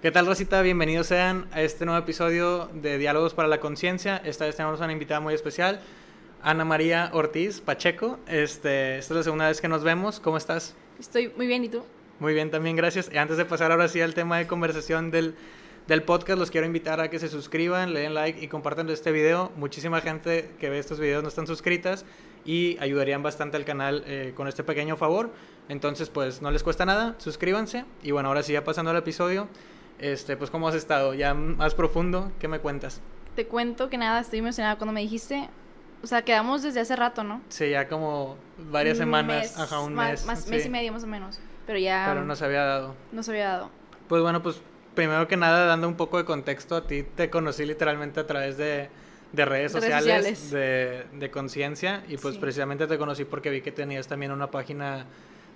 ¿Qué tal, Rosita? Bienvenidos sean a este nuevo episodio de Diálogos para la Conciencia. Esta vez tenemos una invitada muy especial, Ana María Ortiz Pacheco. Este, esta es la segunda vez que nos vemos. ¿Cómo estás? Estoy muy bien, ¿y tú? Muy bien, también gracias. Y antes de pasar ahora sí al tema de conversación del, del podcast, los quiero invitar a que se suscriban, le den like y compartan este video. Muchísima gente que ve estos videos no están suscritas y ayudarían bastante al canal eh, con este pequeño favor. Entonces, pues no les cuesta nada, suscríbanse. Y bueno, ahora sí, ya pasando al episodio, este, pues ¿cómo has estado? Ya más profundo, ¿qué me cuentas? Te cuento que nada, estoy emocionada cuando me dijiste, o sea, quedamos desde hace rato, ¿no? Sí, ya como varias Un semanas, mes, ajá, un más- mes. Más, sí. mes y medio más o menos, pero ya Pero no se había dado. no se había dado. Pues bueno, pues primero que nada, dando un poco de contexto, a ti te conocí literalmente a través de, de redes De redes sociales, sociales. de, de conciencia, y pues Sí. precisamente te conocí porque vi que tenías también una página,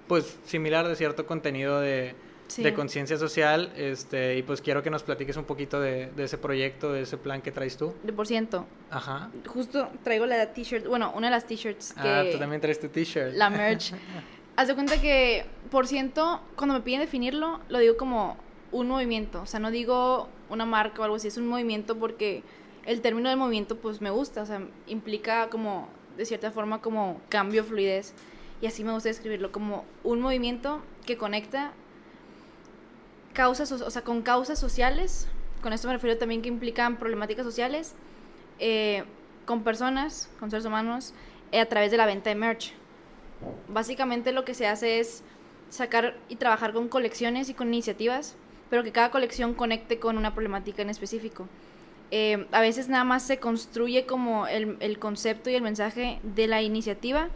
pues similar de cierto contenido de, Sí. de conciencia social, este, y pues quiero que nos platiques un poquito de, de ese proyecto, de ese plan que traes tú. De por ciento. Ajá. Justo traigo la t-shirt, bueno, una de las t-shirts que... Ah, tú también traes tu t-shirt. La merch. Haz de cuenta que, por ciento, cuando me piden definirlo, lo digo como un movimiento. O sea, no digo una marca o algo así, es un movimiento porque el término del movimiento, pues me gusta. O sea, implica como, de cierta forma, como cambio, fluidez. Y así me gusta describirlo, como un movimiento que conecta causas, o sea, con causas sociales. Con esto me refiero también que implican problemáticas sociales. eh, con personas, con seres humanos, eh, a través de la venta de merch. Básicamente lo que se hace es sacar y trabajar con colecciones y con iniciativas, pero que cada colección conecte con una problemática en específico. Eh, a veces nada más se construye como el, el concepto y el mensaje de la iniciativa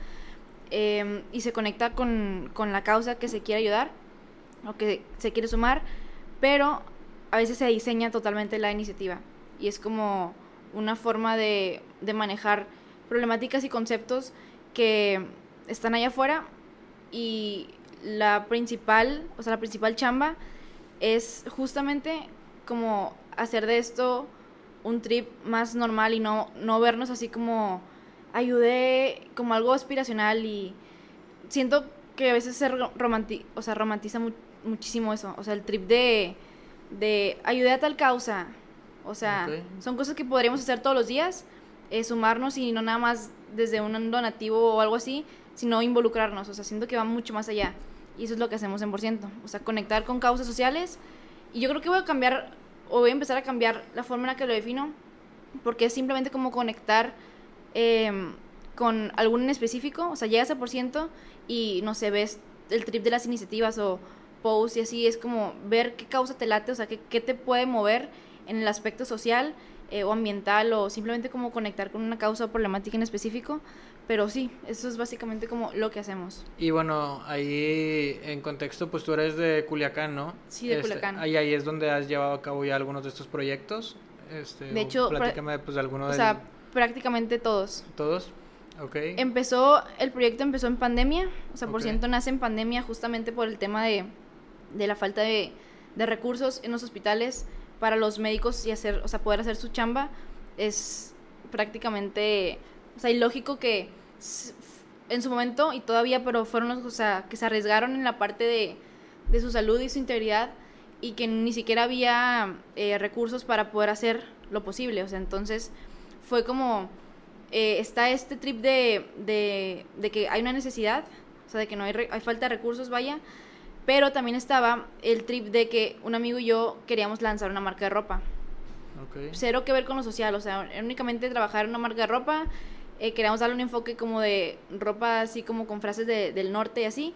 y se conecta con, con la causa que se quiere ayudar o que se quiere sumar, pero a veces se diseña totalmente la iniciativa. Y es como una forma de, de manejar problemáticas y conceptos que están allá afuera. Y la principal, o sea, la principal chamba es justamente como hacer de esto un trip más normal y no, no vernos así como ayudé como algo aspiracional. Y siento que a veces se ro- romanti o sea, romantiza mu- muchísimo eso, o sea, el trip de, de ayudé a tal causa, o sea, son cosas que podríamos hacer todos los días, eh, sumarnos y no nada más desde un donativo o algo así, sino involucrarnos, o sea, siento que va mucho más allá. Y eso es lo que hacemos en por ciento, o sea, conectar con causas sociales. Y yo creo que voy a cambiar, o voy a empezar a cambiar la forma en la que lo defino, porque es simplemente como conectar em, con algún en específico, o sea, llegas a por ciento y no sé, ves el trip de las iniciativas o posts y así, es como ver qué causa te late, o sea, qué, qué te puede mover en el aspecto social eh, o ambiental o simplemente como conectar con una causa o problemática en específico. Pero sí, eso es básicamente como lo que hacemos. Y bueno, ahí en contexto, pues tú eres de Culiacán, ¿no? Sí, de Este, Culiacán. Ahí, ahí es donde has llevado a cabo ya algunos de estos proyectos. Este, De hecho, platícame pues de alguno O de sea, prácticamente todos. todos. Ok. Empezó, el proyecto empezó en pandemia, o sea, por Ok. ciento nace en pandemia justamente por el tema de, de la falta de, de recursos en los hospitales para los médicos y hacer, o sea, poder hacer su chamba es prácticamente, o sea, ilógico que en su momento y todavía, pero fueron los, o sea, que se arriesgaron en la parte de, de su salud y su integridad y que ni siquiera había eh, recursos para poder hacer lo posible, o sea, entonces fue como eh, está este trip de, de, de que hay una necesidad, o sea, de que no hay, hay falta de recursos, vaya, pero también estaba el trip de que un amigo y yo queríamos lanzar una marca de ropa. ok. Cero que ver con lo social, o sea, únicamente trabajar en una marca de ropa, eh, queríamos darle un enfoque como de ropa así como con frases de- del norte y así.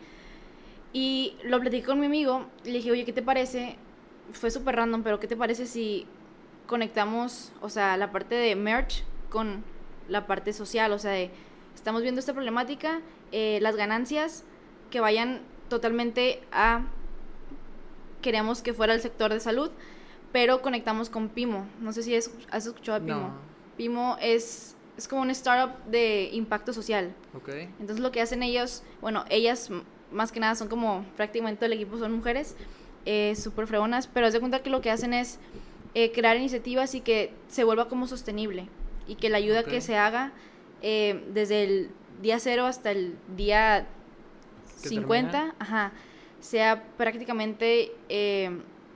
Y lo platiqué con mi amigo y le dije, oye, ¿qué te parece? Fue súper random, pero ¿qué te parece si conectamos, o sea, la parte de merch con la parte social? O sea, de, estamos viendo esta problemática, eh, las ganancias que vayan totalmente a, queríamos que fuera el sector de salud, pero conectamos con Pimo. No sé si es- has escuchado de Pimo. No. Pimo es, es como un startup de impacto social. Ok. Entonces lo que hacen ellos, bueno, ellas más que nada son como prácticamente el equipo son mujeres, eh, súper fregonas, pero haz de cuenta que lo que hacen es eh, crear iniciativas y que se vuelva como sostenible y que la ayuda que se haga eh, desde el día cero hasta el día 50, termina. ajá, sea prácticamente eh,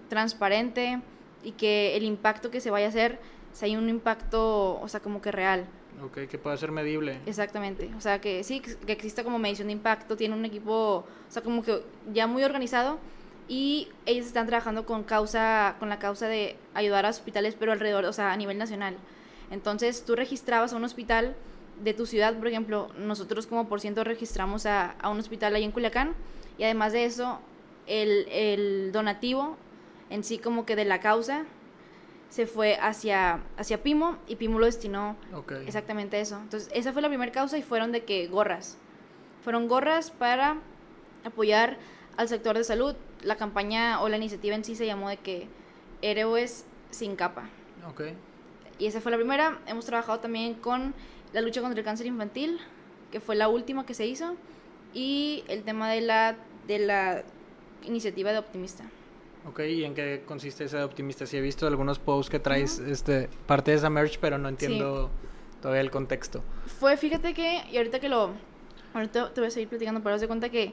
transparente y que el impacto que se vaya a hacer sea un impacto, o sea, como que real. Ok, que pueda ser medible. Exactamente. O sea, que sí, que exista como medición de impacto, tiene un equipo, o sea, como que ya muy organizado y ellos están trabajando con causa con la causa de ayudar a hospitales pero alrededor, o sea, a nivel nacional. Entonces, tú registrabas a un hospital de tu ciudad, por ejemplo, nosotros como por ciento registramos a, a un hospital ahí en Culiacán y además de eso, el, el donativo en sí como que de la causa se fue hacia, hacia Pimo y Pimo lo destinó exactamente eso. Entonces, esa fue la primera causa y fueron de que gorras. Fueron gorras para apoyar al sector de salud. La campaña o la iniciativa en sí se llamó de que héroes sin capa. Y esa fue la primera. Hemos trabajado también con la lucha contra el cáncer infantil, que fue la última que se hizo, y el tema de la, de la iniciativa de Optimista. Ok, ¿y en qué consiste esa optimista? Sí he visto algunos posts que traes este, parte de esa merch, pero no entiendo todavía el contexto. Fue, fíjate que, y ahorita que lo... Ahorita te voy a seguir platicando, pero de cuenta que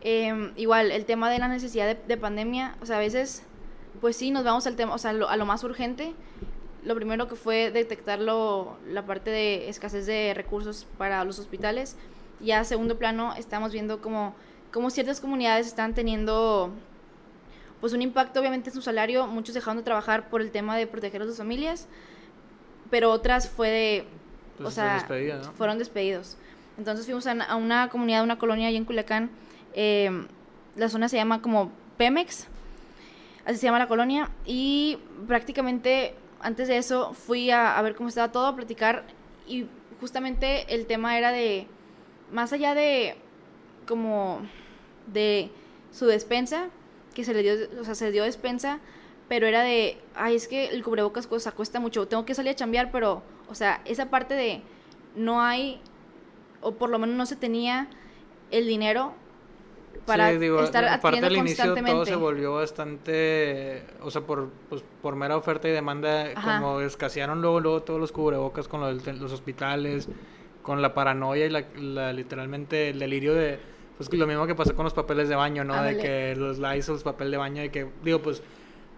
em, igual el tema de la necesidad de, pandemia, o sea, a veces, pues sí, nos vamos al tema, o sea, a lo más urgente. Lo primero que fue detectar la parte de escasez de recursos para los hospitales. Ya a segundo plano, estamos viendo como, como ciertas comunidades están teniendo pues un impacto obviamente en su salario, muchos dejaron de trabajar por el tema de proteger a sus familias, pero otras fue de, pues o sea, fueron despedidos. Entonces fuimos a, una comunidad, una colonia allá en Culiacán, em, la zona se llama como Pemex, así se llama la colonia, y prácticamente antes de eso fui a, ver cómo estaba todo, a platicar, y justamente el tema era de, más allá de como de su despensa, que se le dio, o sea, se dio despensa, pero era de, ay, es que el cubrebocas cosa, cuesta mucho, tengo que salir a chambear, pero, o sea, esa parte de no hay, o por lo menos no se tenía el dinero para estar adquiriendo al inicio todo se volvió bastante, o sea, por, pues, por mera oferta y demanda, como escasearon luego, luego todos los cubrebocas con los hospitales, con la paranoia y la, literalmente el delirio de pues lo mismo que pasó con los papeles de baño, ¿no? De que los Lysol, papel de baño, y que, digo, pues,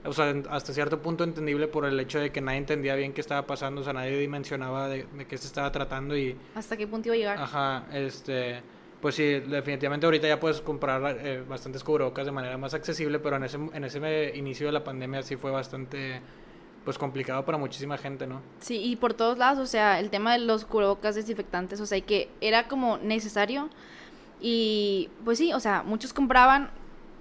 o sea, hasta cierto punto entendible por el hecho de que nadie entendía bien qué estaba pasando, o sea, nadie dimensionaba de, qué se estaba tratando y... ¿Hasta qué punto iba a llegar? Ajá, este... Pues sí, definitivamente ahorita ya puedes comprar eh, bastantes cubrebocas de manera más accesible, pero en ese, en ese inicio de la pandemia sí fue bastante pues complicado para muchísima gente, ¿no? Sí, y por todos lados, o sea, el tema de los cubrebocas desinfectantes, o sea, que era como necesario, y pues sí, o sea, muchos compraban,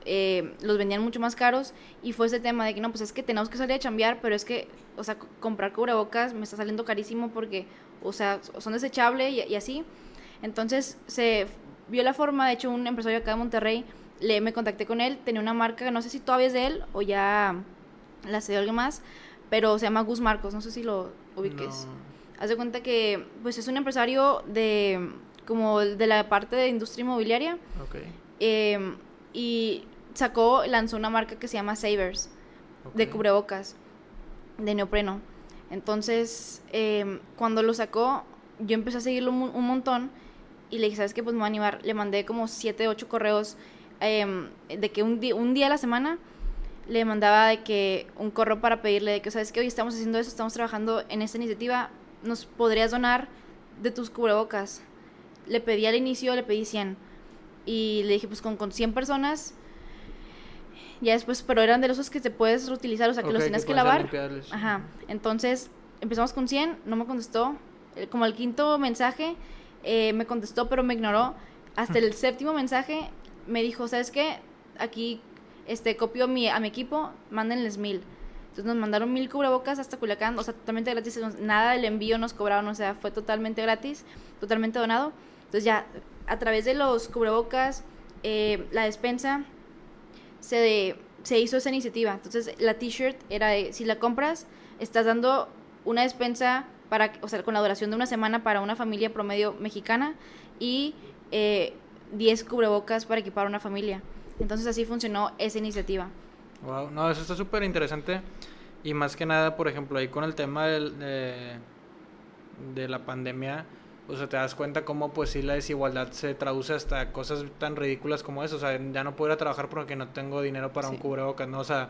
eh, los vendían mucho más caros y fue ese tema de que no, pues es que tenemos que salir a chambear, pero es que, o sea, comprar cubrebocas me está saliendo carísimo porque, o sea, son desechables y, así. Entonces se vio la forma, de hecho un empresario acá de Monterrey, le, me contacté con él, tenía una marca, no sé si todavía es de él o ya la cedió alguien más, pero se llama Gus Marcos, no sé si lo ubiques. Haz de cuenta que, pues es un empresario de como de la parte de industria inmobiliaria. Em, y sacó, lanzó una marca que se llama Savers, de cubrebocas, de neopreno. Entonces, em, cuando lo sacó, yo empecé a seguirlo un, montón y le dije, ¿sabes qué? Pues me voy a animar. Le mandé como 7, 8 correos em, de que un, día, un día a la semana le mandaba de que un correo para pedirle de que, ¿sabes qué? Hoy estamos haciendo eso, estamos trabajando en esta iniciativa, ¿nos podrías donar de tus cubrebocas? le pedí al inicio, le pedí 100. Y le dije, pues con, con 100 personas, ya después, pero eran de los que te puedes reutilizar, o sea, que los tienes que, lavar. Ajá. Entonces, empezamos con 100, no me contestó. Eh, como el quinto mensaje, eh, me contestó, pero me ignoró. Hasta el séptimo mensaje, me dijo, ¿sabes qué? Aquí, este, copio mi, a mi equipo, mándenles mil. Entonces nos mandaron mil cubrebocas hasta Culiacán, o sea, totalmente gratis, nada del envío nos cobraron, o sea, fue totalmente gratis, totalmente donado. Entonces ya a través de los cubrebocas, eh, la despensa, se, se hizo esa iniciativa. Entonces la t-shirt era de, si la compras, estás dando una despensa para, o sea, con la duración de una semana para una familia promedio mexicana y eh, 10 cubrebocas para equipar una familia. Entonces así funcionó esa iniciativa. Wow, no, eso está súper interesante. Y más que nada, por ejemplo, ahí con el tema del, de, de la pandemia, o sea, te das cuenta cómo pues sí la desigualdad se traduce hasta cosas tan ridículas como eso, o sea, ya no puedo ir a trabajar porque no tengo dinero para un cubrebocas, ¿no? O sea,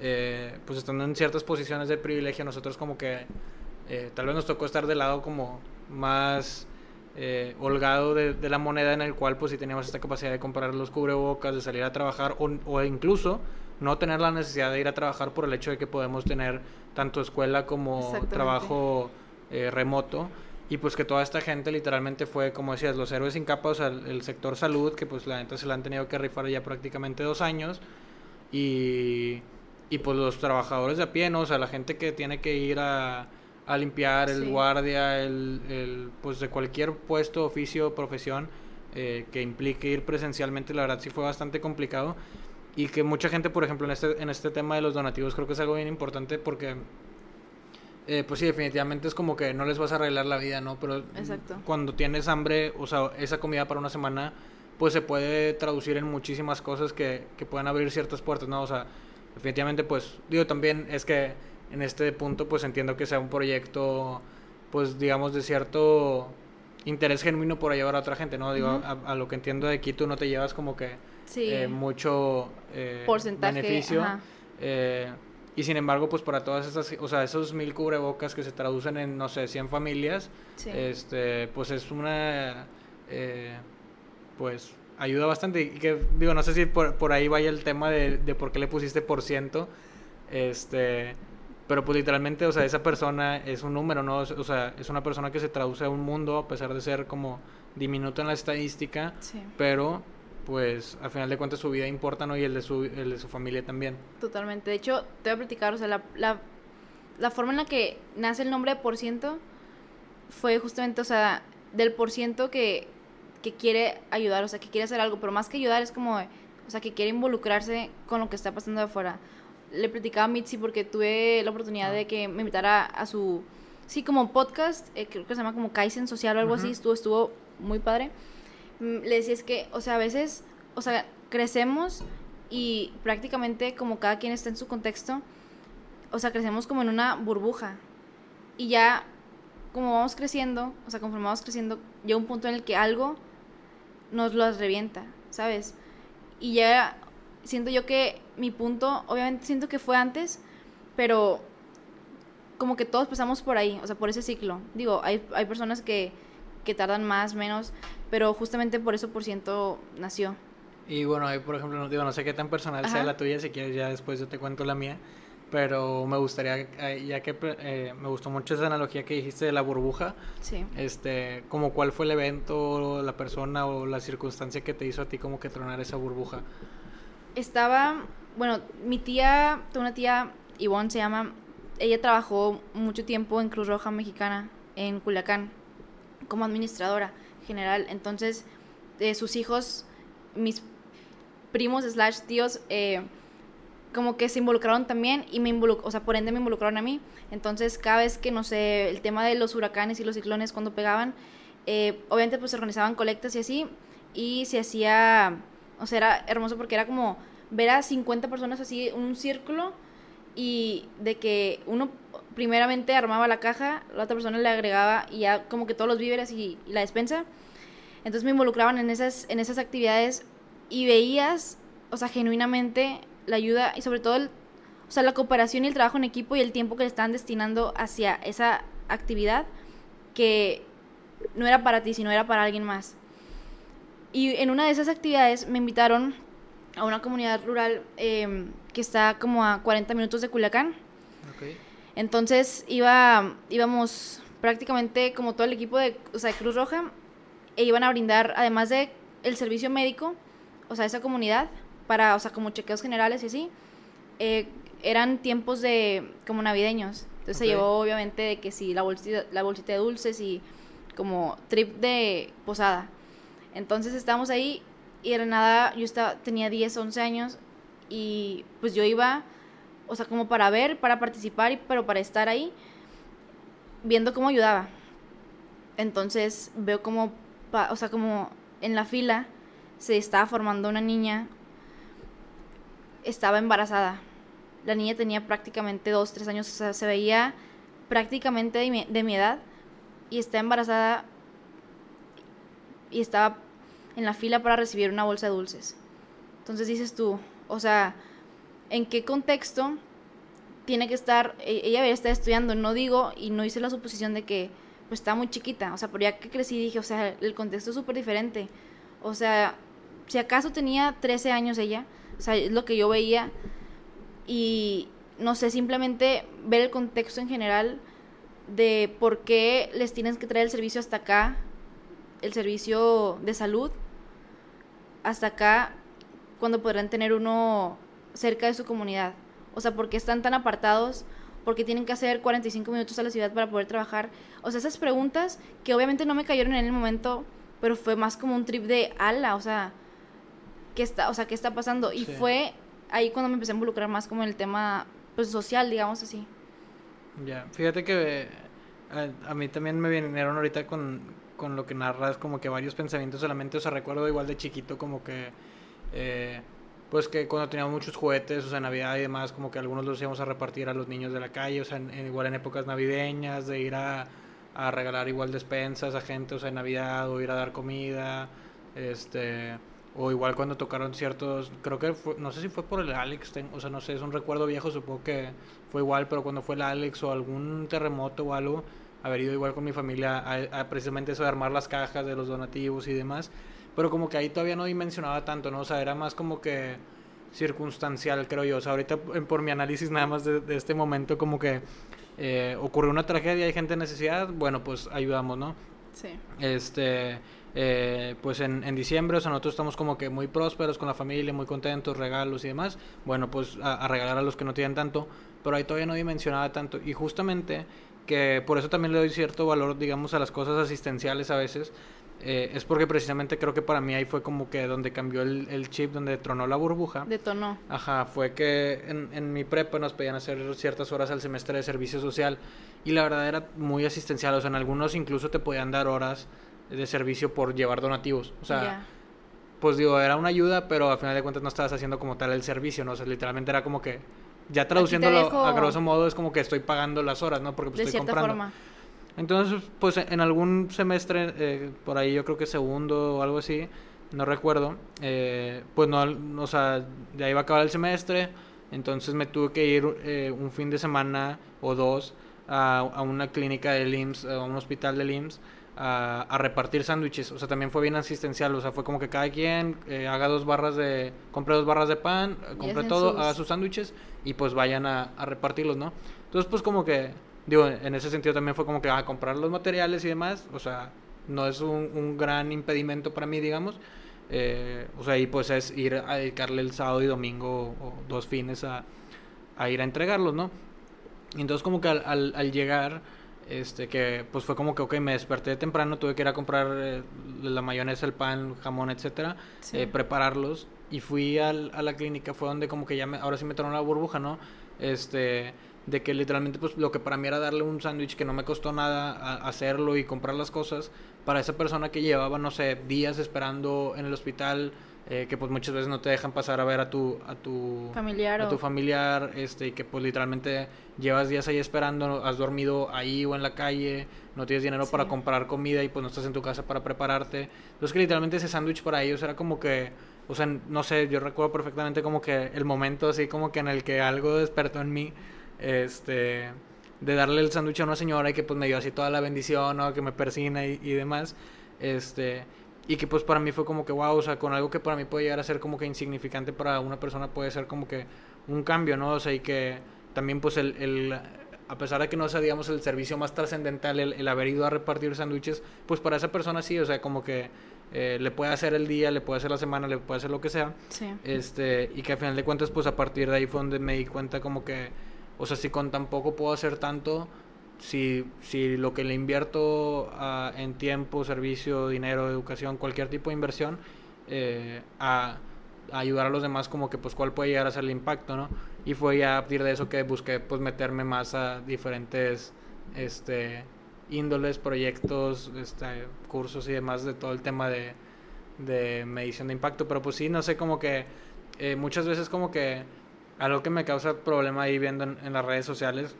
eh, pues estando en ciertas posiciones de privilegio, nosotros como que eh, tal vez nos tocó estar del lado como más eh, holgado de, la moneda en el cual pues si teníamos esta capacidad de comprar los cubrebocas, de salir a trabajar o, o, incluso no tener la necesidad de ir a trabajar por el hecho de que podemos tener tanto escuela como trabajo eh, remoto. Y pues que toda esta gente literalmente fue como decías los héroes sin capa o sea el, sector salud que pues la gente se la han tenido que rifar ya prácticamente dos años. Y, y pues los trabajadores de a pie no o sea la gente que tiene que ir a a limpiar, el guardia, el, el, pues de cualquier puesto, oficio, profesión eh, que implique ir presencialmente, la verdad sí fue bastante complicado y que mucha gente, por ejemplo, en este, en este tema de los donativos creo que es algo bien importante porque, eh, pues sí, definitivamente es como que no les vas a arreglar la vida, ¿no? Pero cuando tienes hambre, o sea, esa comida para una semana, pues se puede traducir en muchísimas cosas que, que puedan abrir ciertas puertas, ¿no? O sea, definitivamente, pues, digo, también es que en este punto pues entiendo que sea un proyecto pues digamos de cierto interés genuino por llevar a otra gente, ¿no? Digo, a, lo que entiendo de aquí tú no te llevas como que eh, mucho eh, Porcentaje, beneficio. Eh, y sin embargo, pues para todas esas, o sea, esos mil cubrebocas que se traducen en, no sé, 100 familias, este, pues es una, pues ayuda bastante. Y que, digo, no sé si por, por ahí vaya el tema de, de por qué le pusiste por ciento, este, pero pues literalmente, o sea, esa persona es un número, ¿no? O sea, es una persona que se traduce a un mundo a pesar de ser como diminuto en la estadística, pero pues al final de cuentas su vida importa, ¿no? Y el de su, el de su familia también. Totalmente. De hecho, te voy a platicar, o sea, la, la, la forma en la que nace el nombre de por ciento fue justamente, o sea, del por ciento que, que quiere ayudar, o sea, que quiere hacer algo, pero más que ayudar es como, o sea, que quiere involucrarse con lo que está pasando de afuera le platicaba a Mitzi porque tuve la oportunidad de que me invitara a su, sí, como podcast, eh, creo que se llama como Kaizen Social o algo así, estuvo, estuvo muy padre. Mm, le decía es que, o sea, a veces, o sea, crecemos y prácticamente como cada quien está en su contexto, o sea, crecemos como en una burbuja. Y ya, como vamos creciendo, o sea, conforme vamos creciendo, llega un punto en el que algo nos lo revienta, ¿sabes? Y ya siento yo que mi punto, obviamente siento que fue antes, pero como que todos pasamos por ahí, o sea, por ese ciclo. Digo, hay, hay personas que, que tardan más, menos, pero justamente por eso por ciento nació. Y bueno, ahí por ejemplo, no, digo, no sé qué tan personal sea la tuya, si quieres ya después yo te cuento la mía, pero me gustaría, eh, ya que eh, me gustó mucho esa analogía que dijiste de la burbuja, sí. este, como cuál fue el evento, la persona o la circunstancia que te hizo a ti como que tronar esa burbuja estaba, bueno, mi tía, una tía, Ivonne se llama, ella trabajó mucho tiempo en Cruz Roja Mexicana, en Culiacán, como administradora general. Entonces, eh, sus hijos, mis primos slash tíos, eh, como que se involucraron también y me involucraron, o sea, por ende me involucraron a mí. Entonces, cada vez que, no sé, el tema de los huracanes y los ciclones cuando pegaban, eh, obviamente pues se organizaban colectas y así, y se hacía o sea, era hermoso porque era como ver a 50 personas así, un círculo, y de que uno primeramente armaba la caja, la otra persona le agregaba y ya como que todos los víveres y, la despensa. Entonces me involucraban en esas, en esas actividades y veías, o sea, genuinamente la ayuda y sobre todo, o sea, la cooperación y el trabajo en equipo y el tiempo que le estaban destinando hacia esa actividad que no era para ti, sino era para alguien más. Y en una de esas actividades me invitaron a una comunidad rural em, que está como a 40 minutos de Culiacán. Entonces iba, íbamos prácticamente como todo el equipo de, o sea, de Cruz Roja e iban a brindar, además de el servicio médico, o sea, esa comunidad, para, o sea, como chequeos generales y así, eh, eran tiempos de, como navideños. Entonces se llevó obviamente de que sí, la bolsita, la bolsita de dulces y como trip de posada. Entonces estábamos ahí y era nada, yo estaba, tenía 10, 11 años y pues yo iba, o sea, como para ver, para participar, pero para estar ahí, viendo cómo ayudaba. Entonces veo como, o sea, como en la fila se estaba formando una niña, estaba embarazada. La niña tenía prácticamente 2, 3 años, o sea, se veía prácticamente de mi, de mi edad y está embarazada y estaba en la fila para recibir una bolsa de dulces. Entonces dices tú, o sea, en qué contexto tiene que estar, e- ella estar estudiando, no digo, y no hice la suposición de que pues estaba muy chiquita, o sea, pero ya que crecí dije, o sea, el contexto es súper diferente, o sea, si acaso tenía 13 años ella, o sea, es lo que yo veía, y no sé, simplemente ver el contexto en general de por qué les tienes que traer el servicio hasta acá, el servicio de salud, hasta acá, cuando podrán tener uno cerca de su comunidad. O sea, ¿por qué están tan apartados? ¿Por qué tienen que hacer 45 minutos a la ciudad para poder trabajar? O sea, esas preguntas que obviamente no me cayeron en el momento, pero fue más como un trip de ala, o sea, ¿qué está, o sea, ¿qué está pasando? Y Sí. fue ahí cuando me empecé a involucrar más como en el tema pues social, digamos así. Ya, fíjate que eh, a, a mí también me vinieron ahorita con, con lo que narras, como que varios pensamientos solamente, o sea, recuerdo igual de chiquito como que, eh, pues que cuando teníamos muchos juguetes, o sea, Navidad y demás, como que algunos los íbamos a repartir a los niños de la calle, o sea, en- igual en épocas navideñas, de ir a, a regalar igual despensas a gente, o sea, en Navidad, o ir a dar comida, este... O igual cuando tocaron ciertos, creo que fue, no sé si fue por el Alex, ten- o sea, no sé, es un recuerdo viejo, supongo que fue igual, pero cuando fue el Alex o algún terremoto o algo, haber ido igual con mi familia a, a precisamente eso de armar las cajas de los donativos y demás, pero como que ahí todavía no dimensionaba tanto, ¿no? O sea, era más como que circunstancial, creo yo. O sea, ahorita por mi análisis nada más de, de este momento como que eh, ocurrió una tragedia, hay gente en necesidad, bueno, pues ayudamos, ¿no? Sí. Este, eh, pues en, en diciembre, o sea, nosotros estamos como que muy prósperos con la familia, muy contentos, regalos y demás. Bueno, pues a, a regalar a los que no tienen tanto, pero ahí todavía no dimensionaba tanto. Y justamente que por eso también le doy cierto valor, digamos, a las cosas asistenciales a veces. eh, es porque precisamente creo que para mí ahí fue como que donde cambió el, el chip, donde tronó la burbuja. Detonó. Ajá, fue que en, en mi prepa nos pedían hacer ciertas horas al semestre de servicio social y la verdad era muy asistencial, o sea, en algunos incluso te podían dar horas de servicio por llevar donativos, o sea, pues digo, era una ayuda, pero a final de cuentas no estabas haciendo como tal el servicio, ¿no? O sea, literalmente era como que, ya traduciéndolo dejo- a grosso modo, es como que estoy pagando las horas, ¿no? Porque pues, de estoy cierta comprando. forma. Entonces, pues en algún semestre, eh, por ahí yo creo que segundo o algo así, no recuerdo, eh, pues no, o sea, ya iba a acabar el semestre, entonces me tuve que ir eh, un fin de semana o dos a, a una clínica del IMSS, a un hospital del IMSS, a, a repartir sándwiches, o sea, también fue bien asistencial, o sea, fue como que cada quien eh, haga dos barras de, compre dos barras de pan, eh, compre todo, sus- haga sus sándwiches y pues vayan a, a repartirlos, ¿no? Entonces, pues como que, digo, en ese sentido también fue como que, a comprar los materiales y demás, o sea, no es un, un gran impedimento para mí, digamos. Eh, o sea, y pues es ir a dedicarle el sábado y domingo o, o dos fines a, a ir a entregarlos, ¿no? Entonces como que al, al, al llegar, este, que pues fue como que, ok, me desperté temprano, tuve que ir a comprar eh, la mayonesa, el pan, jamón, etcétera, Sí. eh, prepararlos y fui al, a la clínica, fue donde como que ya me, ahora sí me tronó la burbuja, ¿no? Este, de que literalmente pues lo que para mí era darle un sándwich que no me costó nada a- hacerlo y comprar las cosas, para esa persona que llevaba, no sé, días esperando en el hospital, eh, que pues muchas veces no te dejan pasar a ver a tu, a tu Familiar a o- tu familiar, este, y que pues literalmente llevas días ahí esperando, has dormido ahí o en la calle, no tienes dinero para comprar comida y pues no estás en tu casa para prepararte. Entonces que literalmente ese sándwich para ellos era como que, o sea, no sé, yo recuerdo perfectamente como que el momento así como que en el que algo despertó en mí, este, de darle el sándwich a una señora y que pues me dio así toda la bendición, ¿no? Que me persina y, y demás, este... Y que pues para mí fue como que wow, o sea, con algo que para mí puede llegar a ser como que insignificante para una persona puede ser como que un cambio, ¿no? O sea, y que también pues el, el a pesar de que no sea, digamos, el servicio más trascendental, el, el haber ido a repartir sándwiches, pues para esa persona sí, o sea, como que eh, le puede hacer el día, le puede hacer la semana, le puede hacer lo que sea. Sí. Este, y que al final de cuentas, pues a partir de ahí fue donde me di cuenta como que, o sea, si con tan poco puedo hacer tanto, si, si lo que le invierto ah, en tiempo, servicio, dinero, educación, cualquier tipo de inversión, eh, a, ayudar a los demás, como que pues cuál puede llegar a ser el impacto, ¿no? Y fue ya a partir de eso que busqué pues meterme más a diferentes, este, índoles, proyectos, este, cursos y demás de todo el tema de, de medición de impacto. Pero pues sí, no sé, como que eh, muchas veces como que algo que me causa problema ahí viendo en, en las redes sociales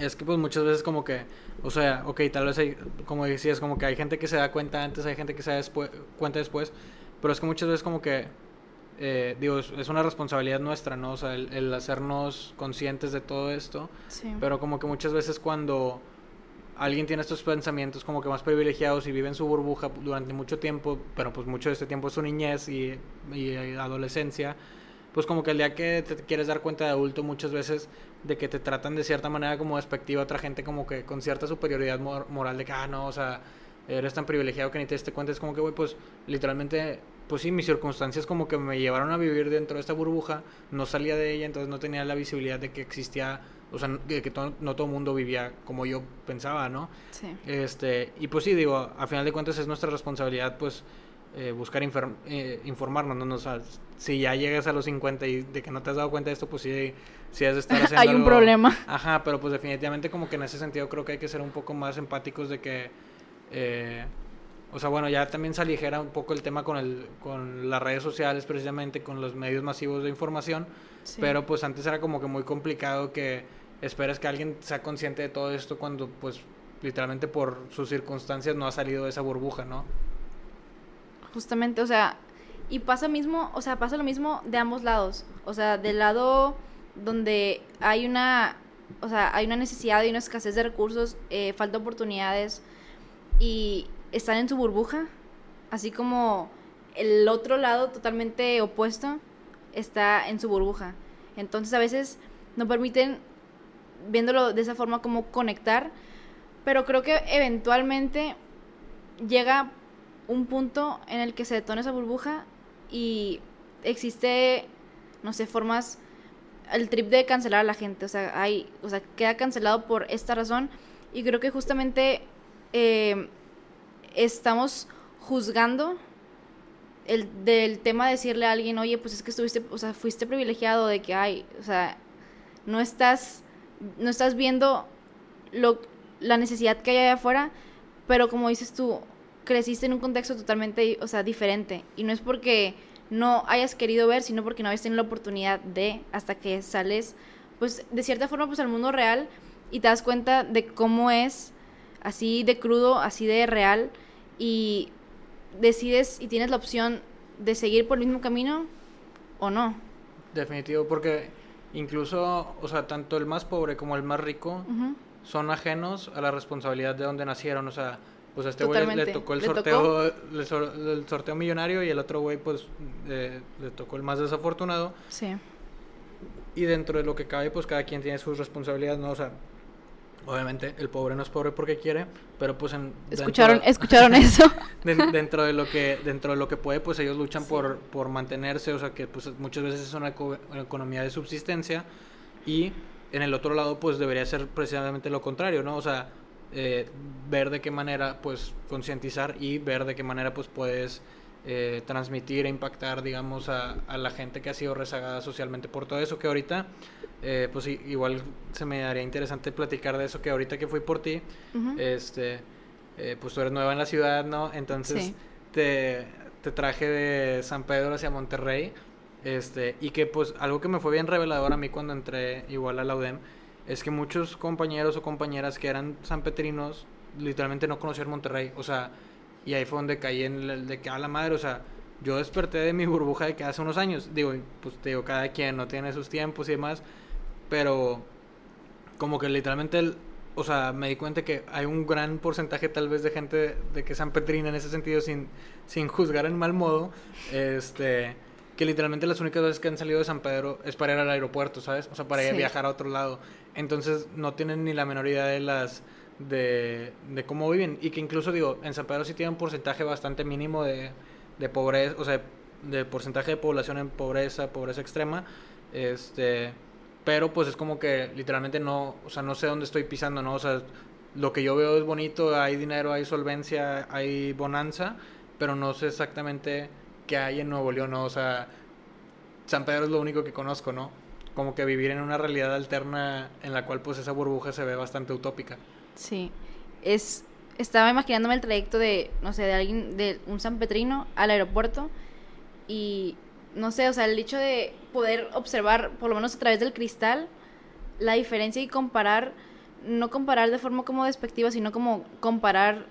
es que pues muchas veces como que, o sea, ok, tal vez hay, como decías, como que hay gente que se da cuenta antes, hay gente que se da después, cuenta después, pero es que muchas veces como que eh, digo, es, una responsabilidad nuestra, ¿no? O sea, el, hacernos conscientes de todo esto. Sí. Pero como que muchas veces cuando alguien tiene estos pensamientos como que más privilegiados y vive en su burbuja durante mucho tiempo, pero pues mucho de este tiempo es su niñez y, y adolescencia, pues como que el día que te quieres dar cuenta de adulto muchas veces de que te tratan de cierta manera como despectiva a otra gente como que con cierta superioridad moral de que, ah, no, o sea, eres tan privilegiado que ni te diste cuenta, es como que, güey, pues literalmente, pues sí, mis circunstancias como que me llevaron a vivir dentro de esta burbuja, no salía de ella, entonces no tenía la visibilidad de que existía, o sea, que, que no todo el mundo vivía como yo pensaba, ¿no? Sí. Este, y pues sí, digo, a final de cuentas es nuestra responsabilidad, pues, eh, buscar eh, informarnos, ¿no? si ya llegas a los 50 y de que no te has dado cuenta de esto, pues sí, sí has de estar haciendo Hay un problema. Ajá, pero pues definitivamente como que en ese sentido creo que hay que ser un poco más empáticos de que... Eh, o sea, bueno, ya también se aligera un poco el tema con, el, con las redes sociales, precisamente, con los medios masivos de información. Pero pues antes era como que muy complicado que esperes que alguien sea consciente de todo esto cuando pues literalmente por sus circunstancias no ha salido de esa burbuja, ¿no? Justamente, o sea, y pasa mismo, o sea, pasa lo mismo de ambos lados. O sea, del lado donde hay una, o sea, hay una necesidad y una escasez de recursos, eh, falta oportunidades y están en su burbuja, así como el otro lado totalmente opuesto está en su burbuja. Entonces a veces no permiten, viéndolo de esa forma, como conectar, pero creo que eventualmente llega un punto en el que se detona esa burbuja y existe, no sé, formas, el trip de cancelar a la gente, o sea, hay, o sea, queda cancelado por esta razón y creo que justamente eh, estamos juzgando el del tema de decirle a alguien, oye, pues es que estuviste, o sea, fuiste privilegiado de que hay, o sea, no estás, no estás viendo lo, la necesidad que hay allá afuera, pero como dices tú, creciste en un contexto totalmente, o sea, diferente. Y no es porque no hayas querido ver, sino porque no habías tenido la oportunidad de, hasta que sales, pues, de cierta forma, pues, al mundo real y te das cuenta de cómo es así de crudo, así de real, y decides y tienes la opción de seguir por el mismo camino o no. Definitivo, porque incluso, o sea, tanto el más pobre como el más rico son ajenos a la responsabilidad de donde nacieron, o sea, pues a este güey le tocó el sorteo el sorteo millonario y el otro güey pues eh, le tocó el más desafortunado. Sí. Y dentro de lo que cabe, pues cada quien tiene sus responsabilidades, ¿no? O sea, obviamente el pobre no es pobre porque quiere, pero pues en escucharon escucharon eso. dentro de lo que dentro de lo que puede, pues ellos luchan por por mantenerse, o sea, que pues muchas veces es una economía de subsistencia y en el otro lado pues debería ser precisamente lo contrario, ¿no? O sea, eh, ver de qué manera pues concientizar y ver de qué manera pues puedes eh, transmitir e impactar digamos a, la gente que ha sido rezagada socialmente por todo eso que ahorita eh, pues igual se me daría interesante platicar de eso que ahorita que fui por ti este pues tú eres nueva en la ciudad no entonces te, te traje de San Pedro hacia Monterrey este y que pues algo que me fue bien revelador a mí cuando entré igual a la UDEM es que muchos compañeros o compañeras que eran sanpetrinos literalmente no conocían Monterrey, o sea, y ahí fue donde caí en el de que a la madre, o sea, yo desperté de mi burbuja de que hace unos años, digo, pues te digo, cada quien no tiene sus tiempos y demás, pero como que literalmente, el, o sea, me di cuenta que hay un gran porcentaje tal vez de gente de que San Petrina en ese sentido, sin, sin juzgar en mal modo, este, que literalmente las únicas veces que han salido de San Pedro es para ir al aeropuerto, ¿sabes? O sea, para ir a viajar a otro lado. Entonces no tienen ni la menor idea de las de, cómo viven y que incluso digo, en San Pedro sí tiene un porcentaje bastante mínimo de, de pobreza, o sea, de porcentaje de población en pobreza, pobreza extrema, este, pero pues es como que literalmente no, o sea, no sé dónde estoy pisando, ¿no? O sea, lo que yo veo es bonito, hay dinero, hay solvencia, hay bonanza, pero no sé exactamente qué hay en Nuevo León, ¿no? O sea, San Pedro es lo único que conozco, ¿no? Como que vivir en una realidad alterna en la cual pues esa burbuja se ve bastante utópica. Sí, es, estaba imaginándome el trayecto de, no sé, de alguien, de un San Petrino al aeropuerto y, no sé, o sea, el hecho de poder observar, por lo menos a través del cristal, la diferencia y comparar, no comparar de forma como despectiva, sino como comparar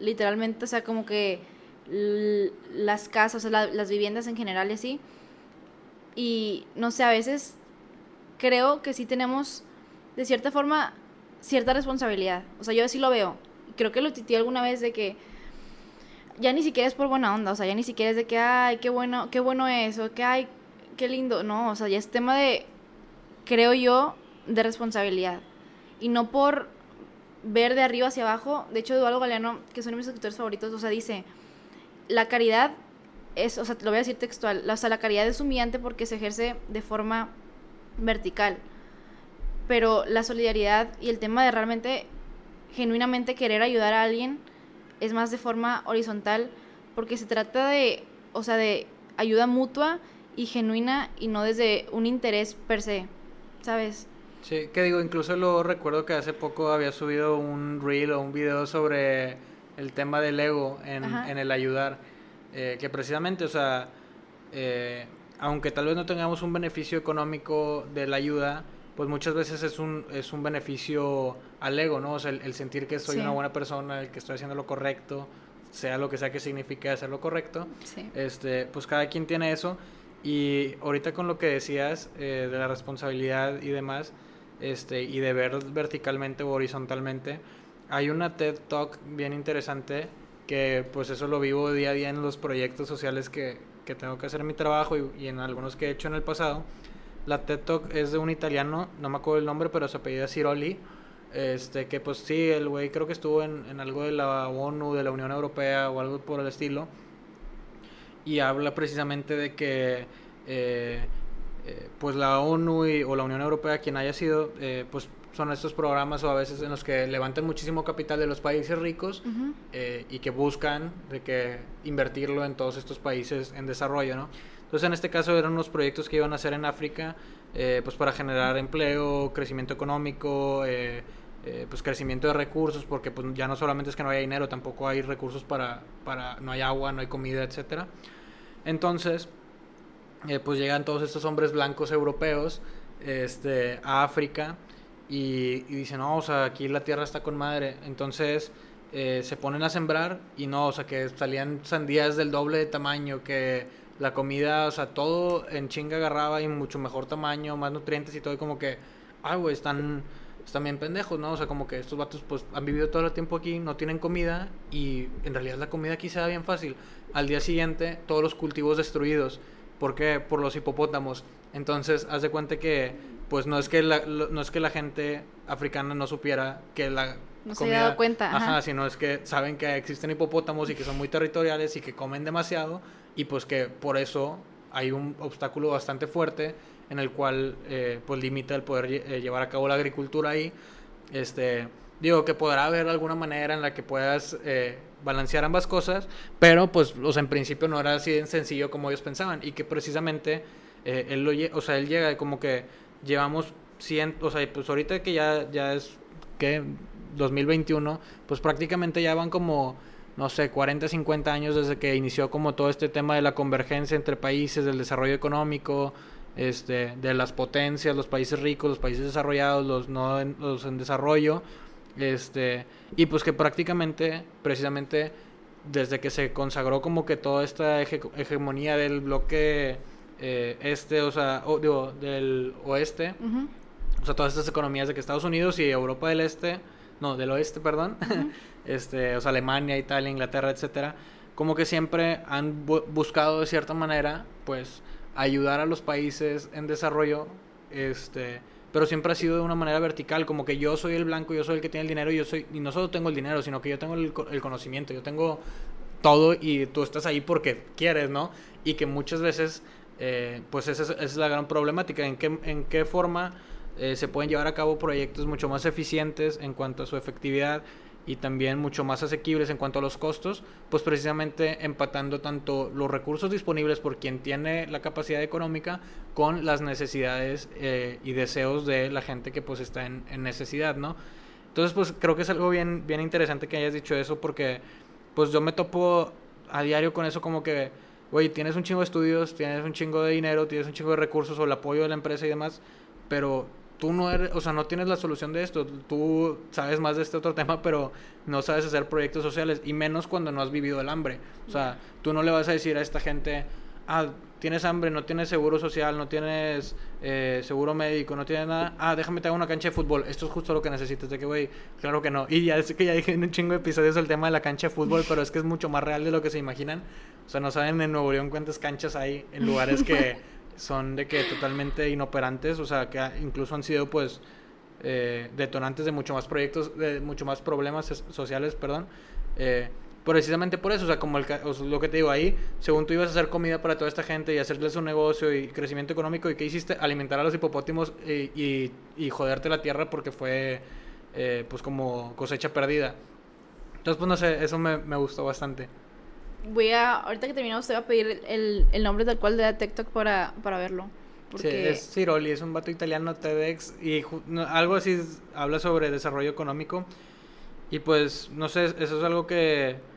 literalmente, o sea, como que las casas, o sea, las viviendas en general y así. Y no sé, a veces creo que sí tenemos, de cierta forma, cierta responsabilidad. O sea, yo así lo veo. Creo que lo tití alguna vez de que ya ni siquiera es por buena onda, o sea, ya ni siquiera es de que, ay, qué bueno, qué bueno es, o que, ay, qué lindo. No, o sea, ya es tema de, creo yo, de responsabilidad. Y no por ver de arriba hacia abajo. De hecho, Eduardo Galeano, que son mis escritores favoritos, o sea, dice, la caridad es, o sea, te lo voy a decir textual, o sea, la caridad es humillante porque se ejerce de forma vertical. Pero la solidaridad y el tema de realmente, genuinamente querer ayudar a alguien es más de forma horizontal porque se trata de, o sea, de ayuda mutua y genuina y no desde un interés per se, ¿sabes? Sí, que digo, incluso lo recuerdo que hace poco había subido un reel o un video sobre el tema del ego en, en el ayudar, eh, que precisamente, o sea, eh, aunque tal vez no tengamos un beneficio económico de la ayuda, pues muchas veces es un, es un beneficio al ego, ¿no? O sea, el, sentir que soy una buena persona, el que estoy haciendo lo correcto, sea lo que sea que signifique hacer lo correcto. Este, pues cada quien tiene eso. Y ahorita con lo que decías eh, de la responsabilidad y demás, este, y de ver verticalmente o horizontalmente, hay una TED Talk bien interesante que pues eso lo vivo día a día en los proyectos sociales que, que tengo que hacer en mi trabajo y, y, en algunos que he hecho en el pasado. La TED Talk es de un italiano, no me acuerdo el nombre, pero su apellido es Ciroli. Este, que pues sí, el güey creo que estuvo en, en, algo de la ONU, de la Unión Europea o algo por el estilo. Y habla precisamente de que eh, eh, pues la ONU o la Unión Europea, quien haya sido, eh, pues son estos programas o a veces en los que levantan muchísimo capital de los países ricos eh, y que buscan de que invertirlo en todos estos países en desarrollo, ¿no? Entonces en este caso eran unos proyectos que iban a hacer en África, eh, pues para generar empleo, crecimiento económico, eh, pues crecimiento de recursos, porque pues ya no solamente es que no haya dinero, tampoco hay recursos para, para no hay agua, no hay comida, etcétera. Entonces, pues llegan todos estos hombres blancos europeos este, a África y, dicen, no, o sea, aquí la tierra está con madre. Entonces eh, se ponen a sembrar y no, o sea, que salían sandías del doble de tamaño, que la comida, o sea, todo en chinga agarraba y mucho mejor tamaño, más nutrientes y todo, y como que, ay, güey, están, están bien pendejos, ¿no? O sea, como que estos vatos, pues, han vivido todo el tiempo aquí, no tienen comida y en realidad la comida aquí se da bien fácil. Al día siguiente, todos los cultivos destruidos. ¿Por qué? Por los hipopótamos. Entonces, haz de cuenta que pues no es que la, no es que la gente africana no supiera que la no se había dado cuenta. Ajá. sino es que saben que existen hipopótamos y que son muy territoriales y que comen demasiado y pues que por eso hay un obstáculo bastante fuerte en el cual eh, pues limita el poder eh, llevar a cabo la agricultura ahí. Este, digo que podrá haber alguna manera en la que puedas eh, balancear ambas cosas, pero pues o sea, en principio no era así de sencillo como ellos pensaban y que precisamente él lo o sea, él llega como que llevamos 100, o sea, pues ahorita que ya, ya es, que 2021, pues prácticamente ya van como, no sé, 40, 50 años desde que inició como todo este tema de la convergencia entre países, del desarrollo económico, este, de las potencias, los países ricos, los países desarrollados, los no en, los en desarrollo, este, y pues que prácticamente, precisamente, desde que se consagró como que toda esta hegemonía del bloque eh, este, o sea, digo, del oeste, o sea, todas estas economías de que Estados Unidos y Europa del Este, no, del oeste, perdón, este, o sea, Alemania, Italia, Inglaterra, etcétera, como que siempre han buscado de cierta manera, pues, ayudar a los países en desarrollo, este, pero siempre ha sido de una manera vertical, como que yo soy el blanco, yo soy el que tiene el dinero, y yo soy, y no solo tengo el dinero, sino que yo tengo el, el conocimiento, yo tengo todo y tú estás ahí porque quieres, ¿no? Y que muchas veces eh, pues esa es, la gran problemática, en qué, en qué forma eh, se pueden llevar a cabo proyectos mucho más eficientes en cuanto a su efectividad y también mucho más asequibles en cuanto a los costos, pues precisamente empatando tanto los recursos disponibles por quien tiene la capacidad económica con las necesidades eh, y deseos de la gente que pues está en, en, necesidad, ¿no? Entonces pues creo que es algo bien, bien interesante que hayas dicho eso porque pues yo me topo a diario con eso como que oye, tienes un chingo de estudios, tienes un chingo de dinero, tienes un chingo de recursos o el apoyo de la empresa y demás, pero tú no eres, o sea, no tienes la solución de esto, tú sabes más de este otro tema, pero no sabes hacer proyectos sociales, y menos cuando no has vivido el hambre. O sea, tú no le vas a decir a esta gente, ah, tienes hambre, no tienes seguro social, no tienes eh, seguro médico, no tienes nada, ah, déjame te hago una cancha de fútbol, esto es justo lo que necesitas, de que, güey, claro que no. Y ya es que ya dije en un chingo de episodios el tema de la cancha de fútbol, pero es que es mucho más real de lo que se imaginan. O sea, no saben en Nuevo León cuántas canchas hay en lugares que son de que totalmente inoperantes, o sea, que incluso han sido, pues, eh, detonantes de mucho más proyectos, de mucho más problemas sociales, perdón. Eh, precisamente por eso, o sea, como el, lo que te digo ahí, según tú ibas a hacer comida para toda esta gente y hacerles un negocio y crecimiento económico, ¿y qué hiciste? Alimentar a los hipopótamos y, y, joderte la tierra porque fue, eh, pues, como cosecha perdida. Entonces, pues, no sé, eso me, me, gustó bastante. Voy a, ahorita que terminamos, te voy a pedir el, el nombre del cual de TikTok para, para verlo. Porque... Sí, es Ciroli, es un vato italiano TEDx y algo así habla sobre desarrollo económico. Y pues, no sé, eso es algo que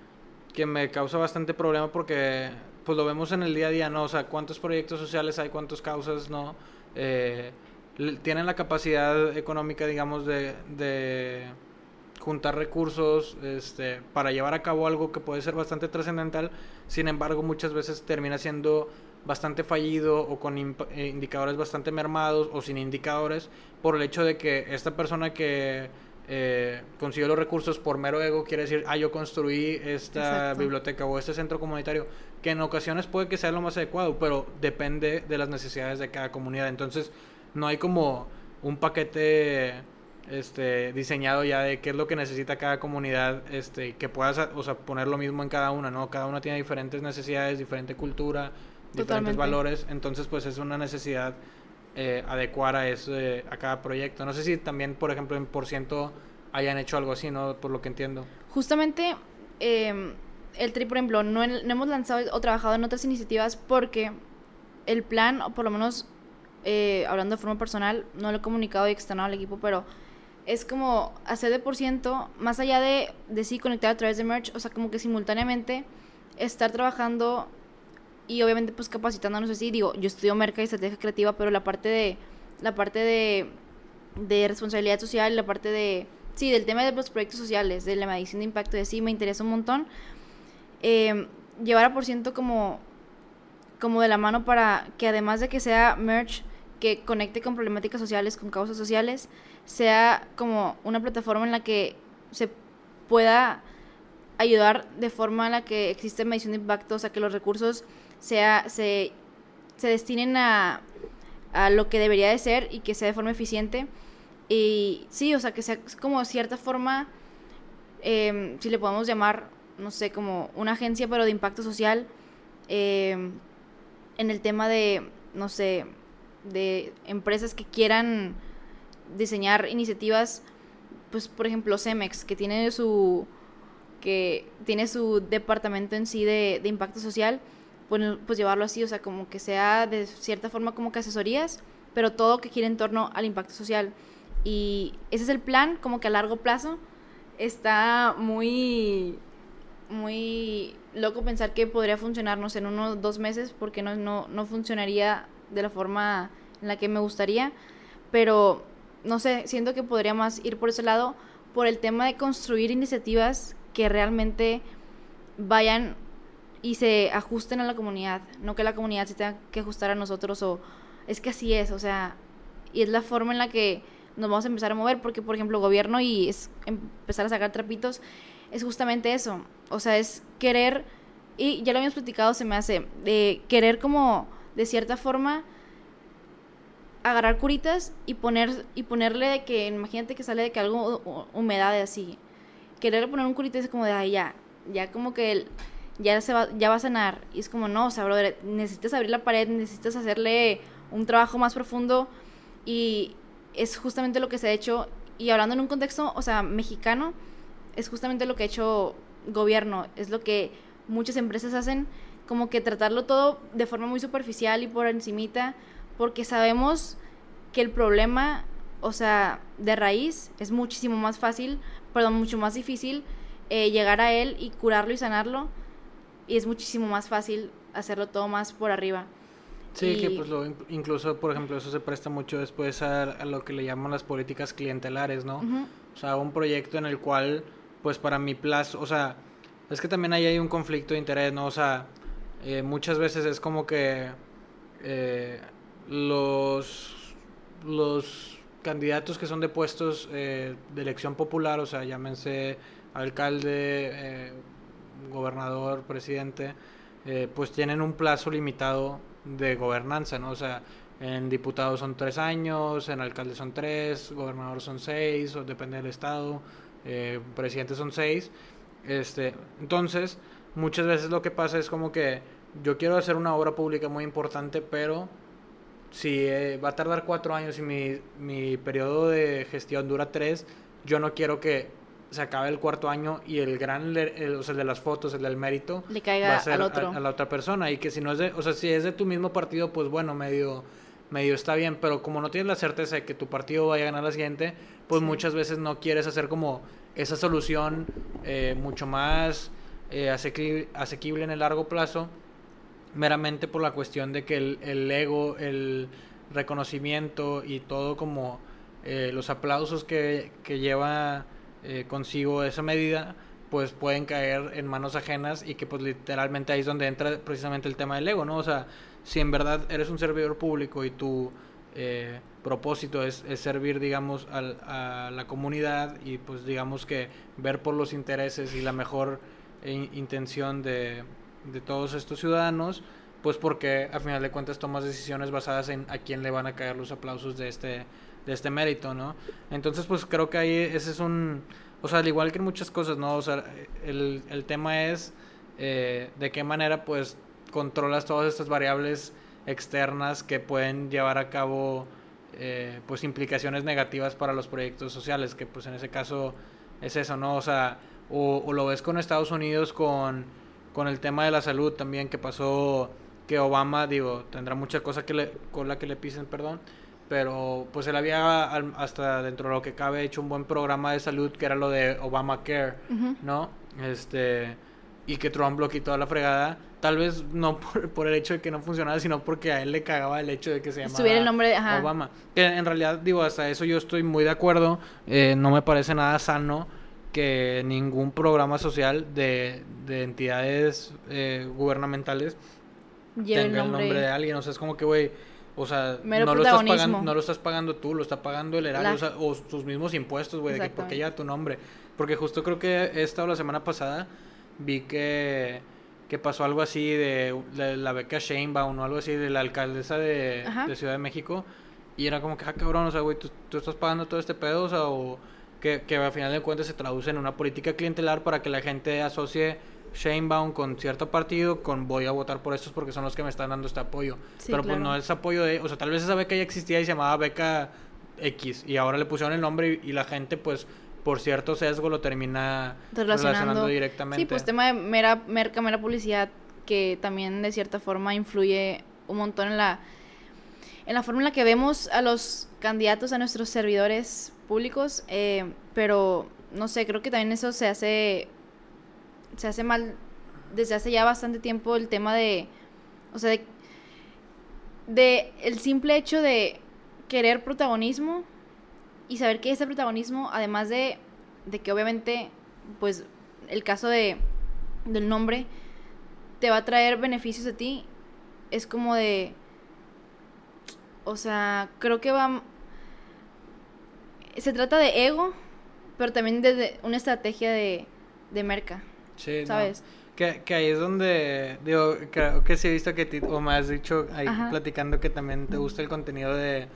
que me causa bastante problema porque pues lo vemos en el día a día, ¿no? O sea, cuántos proyectos sociales hay, cuántas causas, ¿no? Eh, tienen la capacidad económica, digamos, de, de juntar recursos este, para llevar a cabo algo que puede ser bastante trascendental, sin embargo muchas veces termina siendo bastante fallido o con eh, indicadores bastante mermados o sin indicadores por el hecho de que esta persona que eh, consiguió los recursos por mero ego, quiere decir, ah, yo construí esta biblioteca o este centro comunitario, que en ocasiones puede que sea lo más adecuado, pero depende de las necesidades de cada comunidad. Entonces, no hay como un paquete este, diseñado ya de qué es lo que necesita cada comunidad, este, que puedas, o sea, poner lo mismo en cada una, ¿no? Cada una tiene diferentes necesidades, diferente cultura, diferentes valores, entonces pues es una necesidad eh, adecuar a, ese, a cada proyecto. No sé si también, por ejemplo, en por ciento hayan hecho algo así, ¿no? Por lo que entiendo. Justamente, eh, el TRI, por ejemplo, no, no, hemos lanzado o trabajado en otras iniciativas porque el plan, o por lo menos eh, hablando de forma personal, no lo he comunicado y externado al equipo, pero es como hacer de por ciento, más allá de, de sí conectar a través de merch, o sea, como que simultáneamente estar trabajando y obviamente pues capacitándonos así, digo, yo estudio merca y estrategia creativa, pero la parte de la parte de, de responsabilidad social, la parte de sí, del tema de los proyectos sociales, de la medición de impacto de sí me interesa un montón. Eh, llevar a por ciento como como de la mano para que además de que sea merch que conecte con problemáticas sociales, con causas sociales, sea como una plataforma en la que se pueda ayudar de forma en la que existe medición de impacto, o sea, que los recursos sea, se, se destinen a, a lo que debería de ser y que sea de forma eficiente. Y sí, o sea, que sea como cierta forma, em, si le podemos llamar, no sé, como una agencia, pero de impacto social, em, en el tema de, no sé, de empresas que quieran diseñar iniciativas, pues por ejemplo Cemex, que tiene su, que tiene su departamento en sí de, de impacto social, pues, llevarlo así, o sea, como que sea de cierta forma como que asesorías, pero todo que gira en torno al impacto social. Y ese es el plan, como que a largo plazo. Está muy, muy loco pensar que podría funcionarnos en unos dos meses, porque no, no, no funcionaría de la forma en la que me gustaría. Pero, no sé, siento que podría más ir por ese lado, por el tema de construir iniciativas que realmente vayan y se ajusten a la comunidad, no que la comunidad se tenga que ajustar a nosotros o es que así es, o sea, y es la forma en la que nos vamos a empezar a mover, porque por ejemplo gobierno y es empezar a sacar trapitos es justamente eso, o sea, es querer, y ya lo habíamos platicado, se me hace, de querer como de cierta forma agarrar curitas y poner y ponerle de que imagínate que sale de que algo humedad así querer poner un curita es como de ay ya ya como que el, ya, se va, ya va a sanar. Y es como, no, o sea, brother, necesitas abrir la pared, necesitas hacerle un trabajo más profundo. Y es justamente lo que se ha hecho. Y hablando en un contexto, o sea, mexicano, es justamente lo que ha hecho gobierno. Es lo que muchas empresas hacen, como que tratarlo todo de forma muy superficial y por encimita, porque sabemos que el problema, o sea, de raíz es muchísimo más fácil, perdón, mucho más difícil eh, llegar a él y curarlo y sanarlo y es muchísimo más fácil hacerlo todo más por arriba. Sí, que pues lo, incluso, por ejemplo, eso se presta mucho después a, lo que le llaman las políticas clientelares, ¿no? O sea, un proyecto en el cual, pues para mi plazo, o sea, es que también ahí hay un conflicto de interés, ¿no? O sea, eh, muchas veces es como que eh, los, los candidatos que son de puestos eh, de elección popular, o sea, llámense alcalde, gobernador, presidente, pues tienen un plazo limitado de gobernanza, ¿no? O sea, en diputados son tres años, en alcalde son tres, gobernador son seis, o depende del estado, eh, presidente son seis. Este, entonces, muchas veces lo que pasa es como que yo quiero hacer una obra pública muy importante, pero si eh, va a tardar cuatro años y mi, mi periodo de gestión dura tres, yo no quiero que se acabe el cuarto año y el gran, o sea, el de las fotos, el del mérito, le caiga va a ser al otro. A, la otra persona. Y que si no es de, o sea, si es de tu mismo partido, pues bueno, medio, medio está bien. Pero como no tienes la certeza de que tu partido vaya a ganar la siguiente, pues muchas veces no quieres hacer como esa solución eh, mucho más eh, asequible, en el largo plazo, meramente por la cuestión de que el, el ego, el reconocimiento y todo como eh, los aplausos que, que lleva eh, consigo esa medida, pues pueden caer en manos ajenas y que pues literalmente ahí es donde entra precisamente el tema del ego, ¿no? O sea, si en verdad eres un servidor público y tu eh, propósito es, servir, digamos, a la comunidad y pues digamos que ver por los intereses y la mejor eh, intención de, de todos estos ciudadanos, pues porque a final de cuentas tomas decisiones basadas en a quién le van a caer los aplausos de este de este mérito, ¿no? Entonces, pues creo que ahí ese es un, o sea, al igual que en muchas cosas, ¿no? O sea, el, el tema es eh, de qué manera, pues, controlas todas estas variables externas que pueden llevar a cabo, eh, pues, implicaciones negativas para los proyectos sociales, que, pues, en ese caso es eso, ¿no? O sea, o, lo ves con Estados Unidos con, con el tema de la salud también, que pasó que Obama, digo, tendrá mucha cosa que le, con la que le pisen, perdón, pero pues él había hasta dentro de lo que cabe hecho un buen programa de salud que era lo de Obamacare, ¿no? Este y que Trump lo quitó a la fregada, tal vez no por, el hecho de que no funcionara, sino porque a él le cagaba el hecho de que se llamara el nombre de, Obama. Que en realidad digo hasta eso yo estoy muy de acuerdo, eh, no me parece nada sano que ningún programa social de, de entidades eh, gubernamentales tenga el nombre de alguien, o sea, es como que güey o sea, no lo, estás pagando, no lo estás pagando tú, lo está pagando el erario o, sus mismos impuestos, güey, de que porque lleva tu nombre. Porque justo creo que esta o la semana pasada vi que, que pasó algo así de, la beca Sheinbaum o algo así de la alcaldesa de, Ciudad de México. Y era como que, ah, cabrón, o sea, güey, ¿tú, tú, estás pagando todo este pedo, o sea, o que, que al final de cuentas se traduce en una política clientelar para que la gente asocie Shanebaum con cierto partido, con voy a votar por estos porque son los que me están dando este apoyo. Pero pues no es apoyo de, o sea, tal vez esa beca ya existía y se llamaba beca X y ahora le pusieron el nombre y, la gente pues por cierto sesgo lo termina relacionando, directamente. Sí, pues tema de mera merca, mera publicidad que también de cierta forma influye un montón en la en la forma en la que vemos a los candidatos, a nuestros servidores públicos, eh, pero no sé, creo que también eso se hace se hace mal desde hace ya bastante tiempo el tema de, o sea, de, el simple hecho de querer protagonismo y saber que ese protagonismo, además de, de que obviamente, pues, el caso de, del nombre te va a traer beneficios a ti, es como de, o sea, creo que va, se trata de ego, pero también de, una estrategia de, de merca. Sí, ¿sabes? Que, que, ahí es donde, digo, creo que sí he visto que, o me has dicho ahí platicando que también te gusta el contenido de,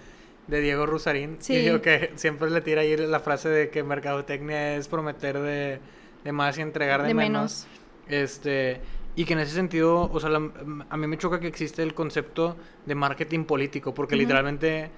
de Diego Rusarín. Sí. Y digo que siempre le tira ahí la frase de que mercadotecnia es prometer de, de más y entregar de, menos. Este, y que en ese sentido, o sea, a mí me choca que existe el concepto de marketing político, porque literalmente,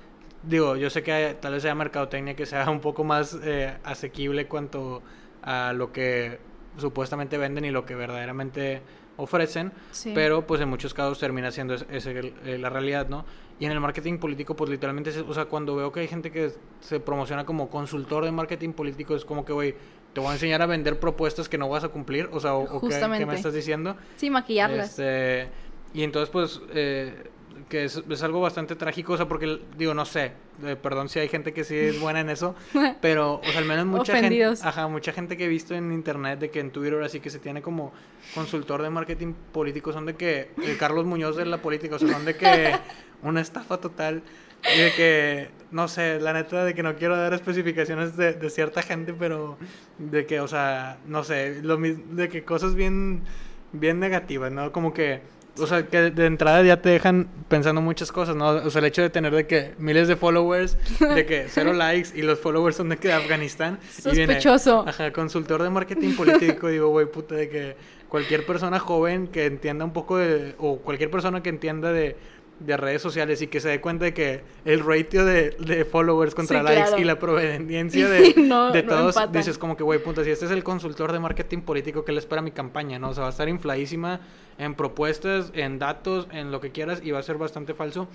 digo, yo sé que tal vez sea mercadotecnia que sea un poco más eh, asequible cuanto a lo que supuestamente venden y lo que verdaderamente ofrecen, pero pues en muchos casos termina siendo esa eh, la realidad, ¿no? Y en el marketing político, pues literalmente, o sea, cuando veo que hay gente que se promociona como consultor de marketing político, es como que, güey, te voy a enseñar a vender propuestas que no vas a cumplir, o sea, o, ¿qué, me estás diciendo? Sí, maquillarlas. Este, y entonces, pues, eh, que es, es, algo bastante trágico, o sea, porque, digo, no sé, eh, perdón si hay gente que sí es buena en eso, pero, o sea, al menos mucha gente, ajá, mucha gente que he visto en internet de que en Twitter así que se tiene como consultor de marketing político, son de que el Carlos Muñoz de la política, o sea, son de que una estafa total y de que, no sé, la neta de que no quiero dar especificaciones de, de cierta gente, pero de que, o sea, no sé, lo de que cosas bien, bien negativas, ¿no? Como que o sea, que de entrada ya te dejan pensando muchas cosas, ¿no? O sea, el hecho de tener de que miles de followers, de que cero likes y los followers son de que de Afganistán. Sospechoso. Y viene, ajá, consultor de marketing político, digo, güey, puta, de que cualquier persona joven que entienda un poco de, o cualquier persona que entienda de de redes sociales y que se dé cuenta de que el ratio de, followers contra likes y la proveniencia de, de todos, dices como que, güey, punto, si este es el consultor de marketing político que le espera mi campaña, ¿no? O sea, va a estar infladísima en propuestas, en datos, en lo que quieras y va a ser bastante falso.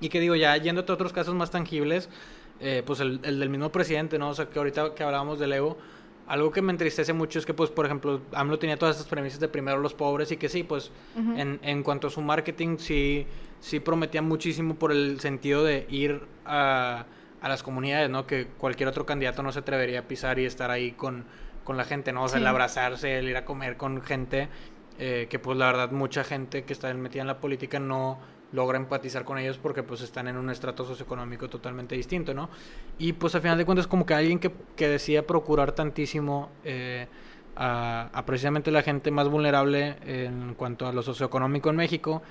Y que digo, ya yéndote a otros casos más tangibles, eh, pues el, el, del mismo presidente, ¿no? O sea, que ahorita que hablábamos del ego, algo que me entristece mucho es que, pues, por ejemplo, AMLO tenía todas estas premisas de primero los pobres y que sí, pues, en, en cuanto a su marketing, sí sí prometía muchísimo por el sentido de ir a, a, las comunidades, ¿no? Que cualquier otro candidato no se atrevería a pisar y estar ahí con, con la gente, ¿no? O sea, el abrazarse, el ir a comer con gente, eh, que pues la verdad mucha gente que está metida en la política no logra empatizar con ellos porque pues están en un estrato socioeconómico totalmente distinto, ¿no? Y pues al final de cuentas como que alguien que, que decía procurar tantísimo eh, a, a, precisamente la gente más vulnerable en cuanto a lo socioeconómico en México,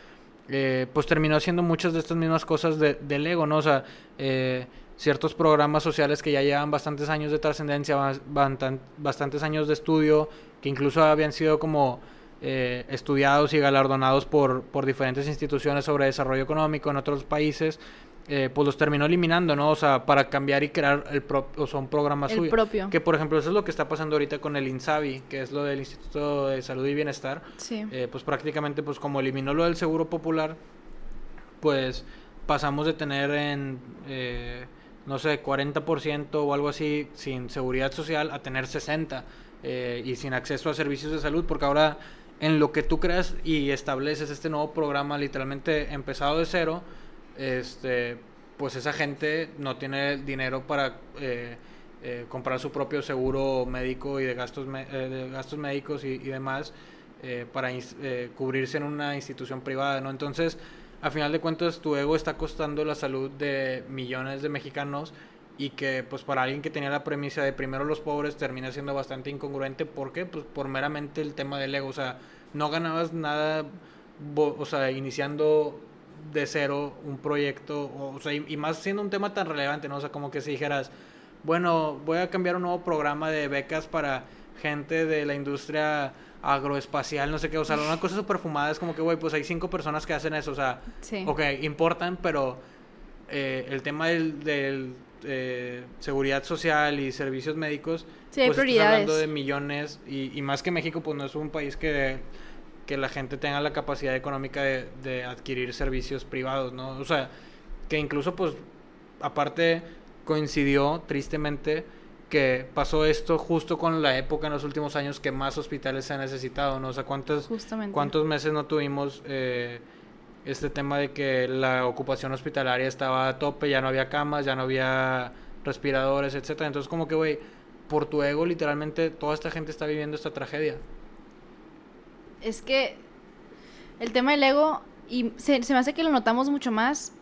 eh, pues terminó haciendo muchas de estas mismas cosas de, del ego, ¿no? O sea, eh, ciertos programas sociales que ya llevan bastantes años de trascendencia, bastantes años de estudio, que incluso habían sido como eh, estudiados y galardonados por, por diferentes instituciones sobre desarrollo económico en otros países. Eh, pues los terminó eliminando, ¿no? O sea, para cambiar y crear el propio, o sea, un programa el propio. Que, por ejemplo, eso es lo que está pasando ahorita con el INSABI, que es lo del Instituto de Salud y Bienestar. Sí. Eh, pues prácticamente, pues como eliminó lo del Seguro Popular, pues pasamos de tener en, eh, no sé, 40% o algo así sin seguridad social a tener 60% y sin acceso a servicios de salud, porque ahora en lo que tú creas y estableces este nuevo programa literalmente empezado de cero, este, pues esa gente no tiene dinero para eh, eh, comprar su propio seguro médico y de gastos, eh, gastos médicos y, demás para cubrirse en una institución privada, ¿no? Entonces, a final de cuentas, tu ego está costando la salud de millones de mexicanos y que pues para alguien que tenía la premisa de primero los pobres termina siendo bastante incongruente. ¿Por qué? Pues por meramente el tema del ego. O sea, no ganabas nada, o sea, iniciando de cero un proyecto, o, sea, y, más siendo un tema tan relevante, ¿no? O sea, como que si dijeras, bueno, voy a cambiar un nuevo programa de becas para gente de la industria agroespacial, no sé qué, o sea, una cosa súper fumada es como que, güey, pues hay cinco personas que hacen eso, o sea, sí. ok, importan, pero eh, el tema del, eh, seguridad social y servicios médicos, sí, pues estás hablando de millones, y, y más que México, pues no es un país que que la gente tenga la capacidad económica de, adquirir servicios privados, ¿no? O sea, que incluso pues aparte coincidió tristemente que pasó esto justo con la época en los últimos años que más hospitales se han necesitado, ¿no? O sea, ¿cuántos, cuántos meses no tuvimos eh, este tema de que la ocupación hospitalaria estaba a tope, ya no había camas, ya no había respiradores, etcétera? Entonces como que, güey, por tu ego literalmente toda esta gente está viviendo esta tragedia es que el tema del ego, y se, me hace que lo notamos mucho más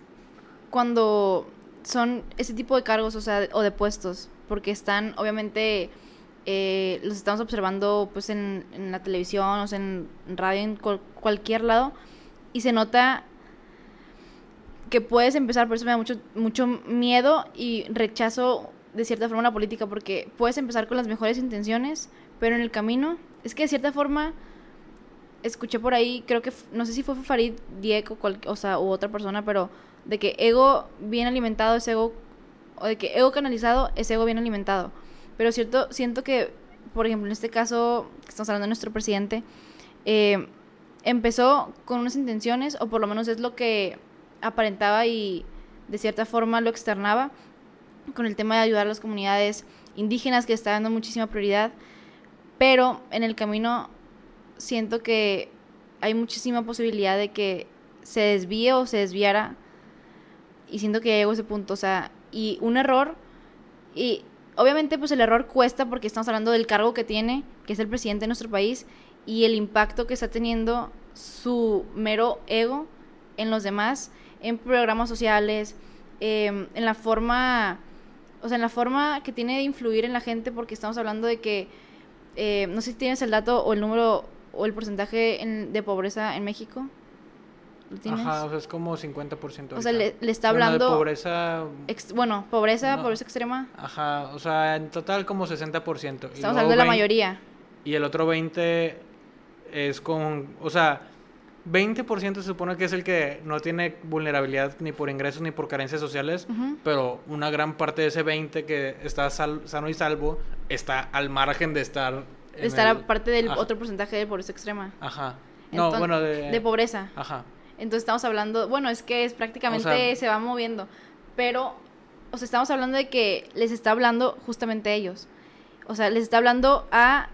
cuando son ese tipo de cargos, o sea, o de puestos, porque están, obviamente, eh, los estamos observando pues en, la televisión, o sea, en radio, en cualquier lado, y se nota que puedes empezar, por eso me da mucho, mucho miedo y rechazo de cierta forma la política, porque puedes empezar con las mejores intenciones, pero en el camino, es que de cierta forma escuché por ahí, creo que, no sé si fue Farid Diego, o sea, u otra persona, pero de que ego bien alimentado es ego, o de que ego canalizado es ego bien alimentado. Pero cierto, siento que, por ejemplo, en este caso, que estamos hablando de nuestro presidente, eh, empezó con unas intenciones, o por lo menos es lo que aparentaba y de cierta forma lo externaba, con el tema de ayudar a las comunidades indígenas, que está dando muchísima prioridad, pero en el camino siento que hay muchísima posibilidad de que se desvíe o se desviara. Y siento que ya llegó ese punto, o sea, y un error, y obviamente pues el error cuesta porque estamos hablando del cargo que tiene, que es el presidente de nuestro país, y el impacto que está teniendo su mero ego en los demás, en programas sociales, em, en la forma, o sea, en la forma que tiene de influir en la gente, porque estamos hablando de que, eh, no sé si tienes el dato o el número o el porcentaje de pobreza en México. ¿Lo tienes? Ajá, o sea, es como 50%. O sea, le, está hablando... Bueno, pobreza... bueno, pobreza, pobreza extrema. Ajá, o sea, en total como 60%. Estamos hablando de la mayoría. Y el otro 20% es con, o sea, 20% se supone que es el que no tiene vulnerabilidad ni por ingresos ni por carencias sociales, pero una gran parte de ese 20 que está sano y salvo está al margen de estar... Estar aparte del otro porcentaje de pobreza extrema. Ajá. No, bueno, de... De pobreza. Ajá. Entonces estamos hablando, bueno, es que es prácticamente se va moviendo, pero, o sea, estamos hablando de que les está hablando justamente a ellos. O sea, les está hablando a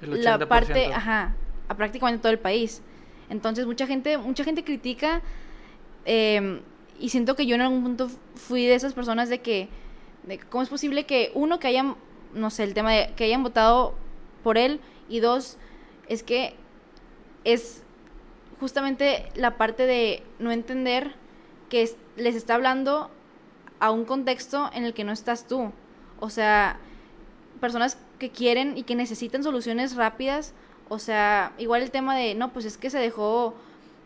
la parte, ajá, a prácticamente todo el país. Entonces mucha gente, mucha gente critica em, y siento que yo en algún punto fui de esas personas de que, de cómo es posible que uno que hayan, no sé, el tema de que hayan votado por él y dos, es que es justamente la parte de no entender que les está hablando a un contexto en el que no estás tú. O sea, personas que quieren y que necesitan soluciones rápidas o sea, igual el tema de, no, pues es que se dejó,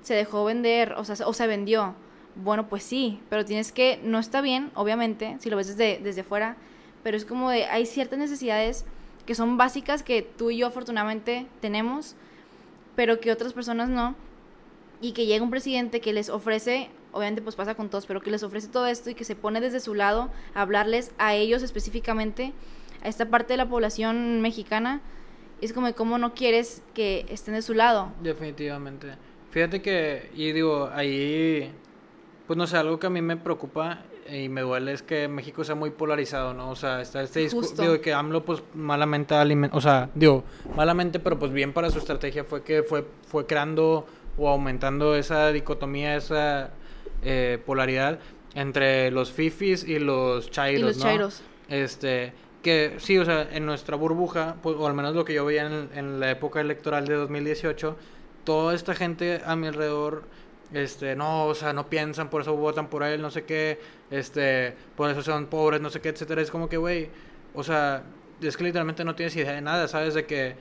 se dejó vender, o sea, o se vendió. Bueno, pues sí, pero tienes que, no está bien, obviamente, si lo ves desde, desde fuera, pero es como de, hay ciertas necesidades que son básicas que tú y yo afortunadamente tenemos, pero que otras personas no, y que llega un presidente que les ofrece, obviamente pues pasa con todos, pero que les ofrece todo esto y que se pone desde su lado a hablarles a ellos específicamente, a esta parte de la población mexicana, es como cómo no quieres que estén de su lado. Definitivamente. Fíjate que, y digo, ahí, pues no sé, algo que a mí me preocupa y me duele es que México sea muy polarizado, ¿no? O sea, está este discurso, digo, que AMLO pues malamente o sea, digo, malamente, pero pues bien para su estrategia fue que fue, fue creando o aumentando esa dicotomía, esa eh, polaridad entre los fifis y los chairos, y los chairos. Este, que sí, o sea, en nuestra burbuja, pues, o al menos lo que yo veía en, en, la época electoral de 2018, toda esta gente a mi alrededor, este, no, o sea, no piensan, por eso votan por él, no sé qué, este, por eso son pobres, no sé qué, etcétera. Es como que, güey, o sea, es que literalmente no tienes idea de nada, ¿sabes? De que,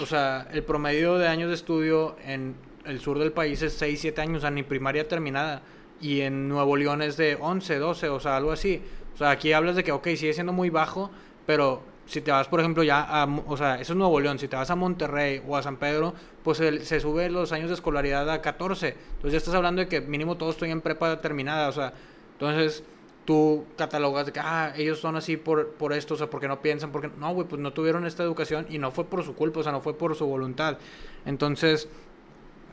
o sea, el promedio de años de estudio en el sur del país es 6, 7 años, o sea, ni primaria terminada. Y en Nuevo León es de 11, 12, o sea, algo así. O sea, aquí hablas de que, ok, sigue siendo muy bajo, pero si te vas, por ejemplo, ya a, o sea, eso es Nuevo León, si te vas a Monterrey o a San Pedro, pues se sube los años de escolaridad a 14. Entonces ya estás hablando de que mínimo todos estoy en prepa terminada, o sea, entonces tú catalogas de que, ah, ellos son así por, por esto, o sea, porque no piensan, porque no, güey, pues no tuvieron esta educación y no fue por su culpa, o sea, no fue por su voluntad. Entonces,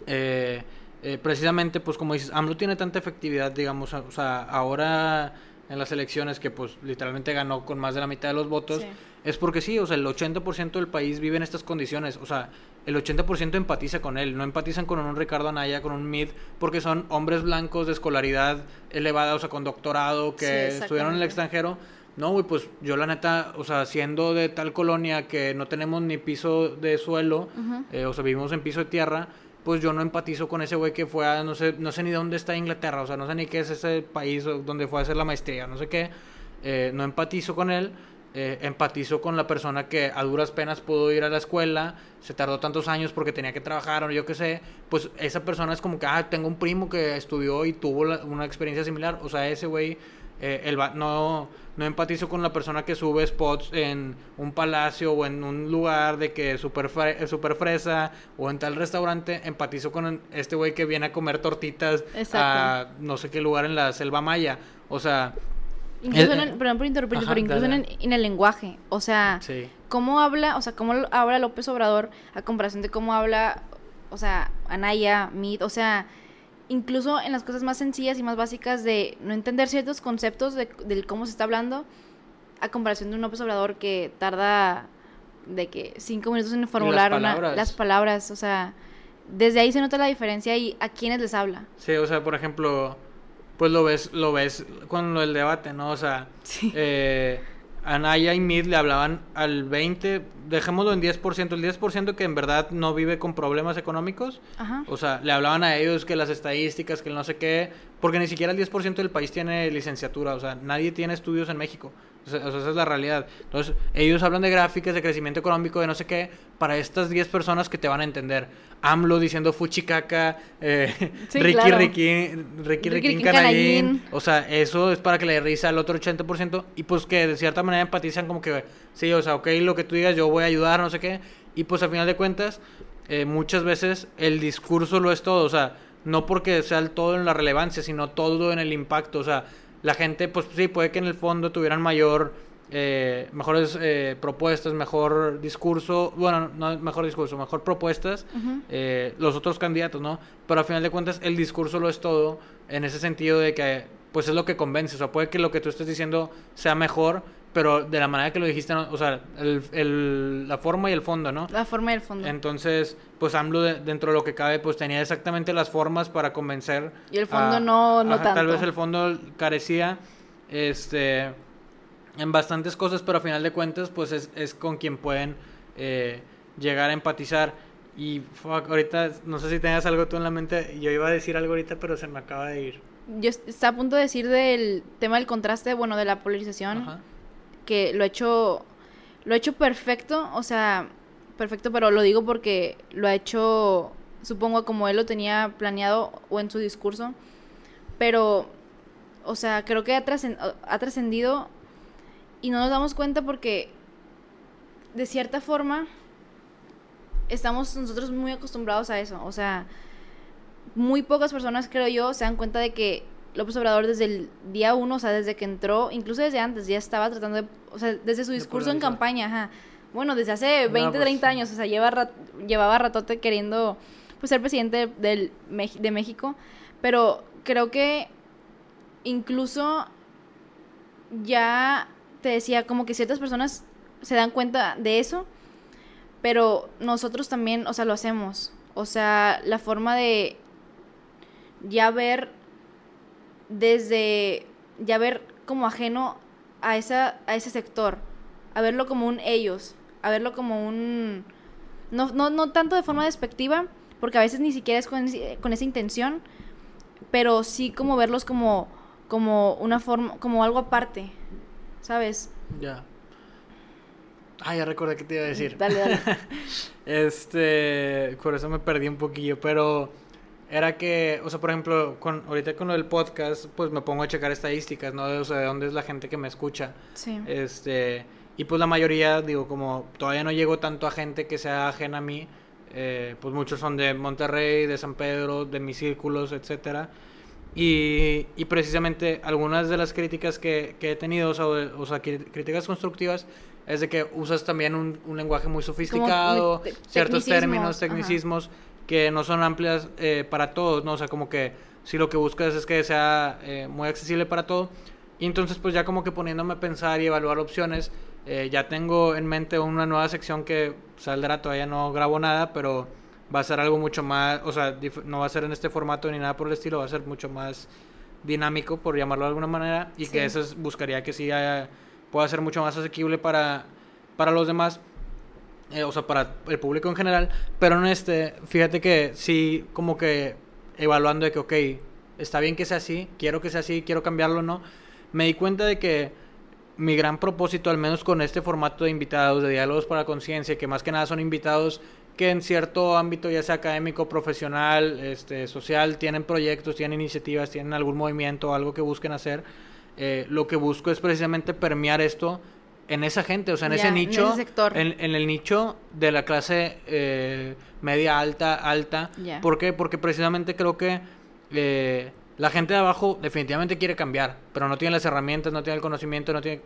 eh, eh, precisamente, pues como dices, AMLO tiene tanta efectividad, digamos, o sea, ahora en las elecciones que pues literalmente ganó con más de la mitad de los votos, es porque sí, o sea, el 80% del país vive en estas condiciones, o sea, el 80% empatiza con él, no empatizan con un Ricardo Anaya, con un Mid, porque son hombres blancos de escolaridad elevada, o sea, con doctorado, que estuvieron en el extranjero. No, güey, pues yo la neta, o sea, siendo de tal colonia que no tenemos ni piso de suelo, eh, o sea, vivimos en piso de tierra, pues yo no empatizo con ese güey que fue a, no sé, no sé ni dónde está Inglaterra, o sea, no sé ni qué es ese país donde fue a hacer la maestría, no sé qué, eh, no empatizo con él, eh, empatizo con la persona que a duras penas pudo ir a la escuela, se tardó tantos años porque tenía que trabajar o yo qué sé, pues esa persona es como que, ah, tengo un primo que estudió y tuvo una experiencia similar, o sea, ese güey eh, no, no empatizo con la persona que sube spots en un palacio o en un lugar de que es super, super fresa o en tal restaurante. Empatizo con este güey que viene a comer tortitas a no sé qué lugar en la selva maya. O sea... Incluso, en, perdón por interrumpir, pero incluso en, el lenguaje. O sea, cómo habla, o sea, cómo habla López Obrador a comparación de cómo habla, o sea, Anaya, Mid, o sea incluso en las cosas más sencillas y más básicas de no entender ciertos conceptos de, cómo se está hablando, a comparación de un López Obrador que tarda de que cinco minutos en formular las palabras, o sea, desde ahí se nota la diferencia y a quiénes les habla. Sí, o sea, por ejemplo, pues lo ves, lo ves con el debate, ¿no? O sea, eh, Anaya y Mid le hablaban al 20, dejémoslo en 10%, el 10% que en verdad no vive con problemas económicos. O sea, le hablaban a ellos que las estadísticas, que el no sé qué, porque ni siquiera el 10% del país tiene licenciatura, o sea, nadie tiene estudios en México. O sea, esa es la realidad. Entonces, ellos hablan de gráficas, de crecimiento económico, de no sé qué, para estas 10 personas que te van a entender. AMLO diciendo fuchicaca, eh, Ricky, Ricky, Ricky, Ricky, O sea, eso es para que le risa al otro 80% y pues que de cierta manera empatizan como que, sí, o sea, ok, lo que tú digas, yo voy a ayudar, no sé qué. Y pues al final de cuentas, eh, muchas veces el discurso lo es todo, o sea, no porque sea el todo en la relevancia, sino todo en el impacto, o sea, la gente, pues sí, puede que en el fondo tuvieran mayor, eh, mejores eh, propuestas, mejor discurso, bueno, no mejor discurso, mejor propuestas, eh, los otros candidatos, ¿no? Pero al final de cuentas el discurso lo es todo, en ese sentido de que, pues es lo que convence, o sea, puede que lo que tú estés diciendo sea mejor, pero de la manera que lo dijiste, o sea, el, la forma y el fondo, ¿no? La forma y el fondo. Entonces, pues AMLO dentro de lo que cabe, pues tenía exactamente las formas para convencer. Y el fondo no, no tanto. Tal vez el fondo carecía, este, en bastantes cosas, pero a final de cuentas, pues es, es con quien pueden eh, llegar a empatizar. Y fuck, ahorita, no sé si tengas algo tú en la mente, yo iba a decir algo ahorita, pero se me acaba de ir. Yo estaba a punto de decir del tema del contraste, bueno, de la polarización. Ajá que lo ha hecho, lo ha hecho perfecto, o sea, perfecto, pero lo digo porque lo ha hecho, supongo, como él lo tenía planeado o en su discurso, pero, o sea, creo que ha trascendido y no nos damos cuenta porque, de cierta forma, estamos nosotros muy acostumbrados a eso, o sea, muy pocas personas, creo yo, se dan cuenta de que López Obrador desde el día uno, o sea, desde que entró, incluso desde antes, ya estaba tratando de, o sea, desde su discurso en campaña, ajá. Bueno, desde hace 20, 30 pues, años, o sea, lleva llevaba ratote queriendo, pues, ser presidente del, de México, pero creo que incluso ya te decía, como que ciertas personas se dan cuenta de eso, pero nosotros también, o sea, lo hacemos. O sea, la forma de ya ver desde ya ver como ajeno a, esa, a ese sector, a verlo como un ellos, a verlo como un... No, no, no tanto de forma despectiva, porque a veces ni siquiera es con, con esa intención, pero sí como verlos como, como una forma, como algo aparte, ¿sabes? Ya. Ah, ya recordé que te iba a decir. Dale, dale. este, por eso me perdí un poquillo, pero era que, o sea, por ejemplo, con, ahorita con lo del podcast, pues me pongo a checar estadísticas, ¿no? O sea, de dónde es la gente que me escucha. Sí. Este, y pues la mayoría, digo, como todavía no llego tanto a gente que sea ajena a mí, eh, pues muchos son de Monterrey, de San Pedro, de mis círculos, etcétera. Y, y precisamente algunas de las críticas que, que he tenido, o sea, o sea, críticas constructivas, es de que usas también un, un lenguaje muy sofisticado, ciertos términos, tecnicismos que no son amplias eh, para todos, ¿no? O sea, como que si lo que buscas es que sea eh, muy accesible para todo. Y entonces, pues ya como que poniéndome a pensar y evaluar opciones, eh, ya tengo en mente una nueva sección que saldrá, todavía no grabo nada, pero va a ser algo mucho más, o sea, no va a ser en este formato ni nada por el estilo, va a ser mucho más dinámico, por llamarlo de alguna manera, y que eso buscaría que sí pueda ser mucho más asequible para, para los demás. Eh, o sea, para el público en general, pero en este, fíjate que sí, como que evaluando de que, ok, está bien que sea así, quiero que sea así, quiero cambiarlo, ¿no? Me di cuenta de que mi gran propósito, al menos con este formato de invitados, de diálogos para conciencia, que más que nada son invitados que en cierto ámbito, ya sea académico, profesional, este, social, tienen proyectos, tienen iniciativas, tienen algún movimiento, algo que busquen hacer. Eh, lo que busco es precisamente permear esto en esa gente, o sea, en ese nicho, en, ese sector. En, el nicho de la clase eh, media alta, alta. ¿Por qué? Porque precisamente creo que eh, la gente de abajo definitivamente quiere cambiar, pero no tiene las herramientas, no tiene el conocimiento, no tiene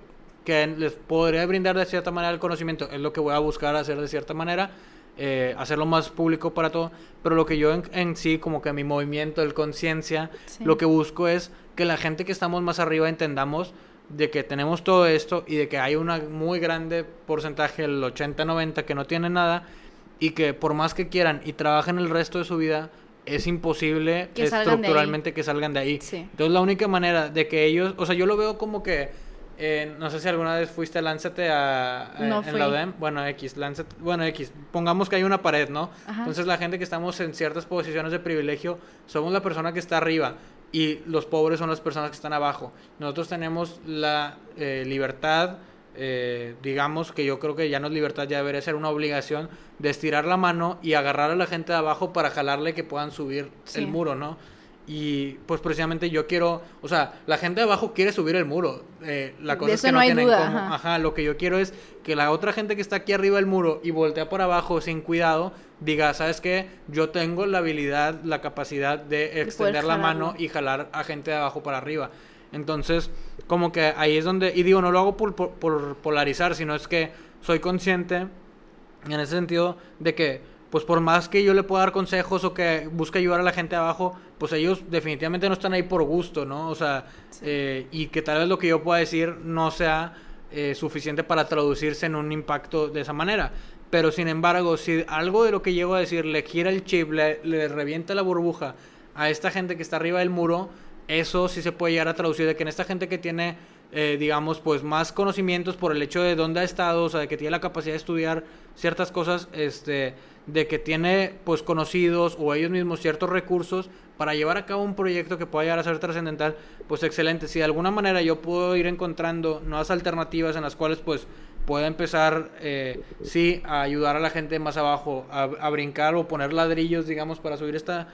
que les podría brindar de cierta manera el conocimiento, es lo que voy a buscar hacer de cierta manera, eh, hacerlo más público para todo, pero lo que yo en, sí, como que mi movimiento, el conciencia, lo que busco es que la gente que estamos más arriba entendamos de que tenemos todo esto y de que hay un muy grande porcentaje, el 80-90, que no tiene nada y que por más que quieran y trabajen el resto de su vida, es imposible Que estructuralmente que salgan de ahí. Sí. Entonces la única manera de que ellos, o sea, yo lo veo como que, eh, no sé si alguna vez fuiste a Lánzate a, a- No en fui. la UDEM, bueno, X, Lánzate, bueno, X, pongamos que hay una pared, ¿no? Ajá. Entonces la gente que estamos en ciertas posiciones de privilegio, somos la persona que está arriba y los pobres son las personas que están abajo. Nosotros tenemos la eh, libertad, eh, digamos que yo creo que ya no es libertad, ya debería ser una obligación de estirar la mano y agarrar a la gente de abajo para jalarle que puedan subir Sí. el muro, ¿no? Y pues precisamente yo quiero, o sea, la gente de abajo quiere subir el muro. eh, la De cosa es que no no, hay tienen duda, cómo. ajá. Ajá, lo que yo quiero es que la otra gente que está aquí arriba del muro y voltea por abajo sin cuidado, diga, ¿sabes qué? Yo tengo la habilidad, la capacidad de extender la mano y jalar a gente de abajo para arriba. Entonces, como que ahí es donde, y digo, no lo hago por, por- por polarizar, sino es que soy consciente en ese sentido de que pues por más que yo le pueda dar consejos o que busque ayudar a la gente de abajo, pues ellos definitivamente no están ahí por gusto, ¿no? O sea, Sí. eh, y que tal vez lo que yo pueda decir no sea eh, suficiente para traducirse en un impacto de esa manera. Pero sin embargo, si algo de lo que llego a decir le gira el chip, le, le revienta la burbuja a esta gente que está arriba del muro, eso sí se puede llegar a traducir de que en esta gente que tiene, eh, digamos, pues más conocimientos por el hecho de dónde ha estado, o sea, de que tiene la capacidad de estudiar ciertas cosas, este, de que tiene, pues, conocidos o ellos mismos ciertos recursos para llevar a cabo un proyecto que pueda llegar a ser trascendental, pues excelente. Si de alguna manera yo puedo ir encontrando nuevas alternativas en las cuales, pues, pueda empezar, eh, sí, a ayudar a la gente más abajo, a, brincar o poner ladrillos, digamos, para subir esta,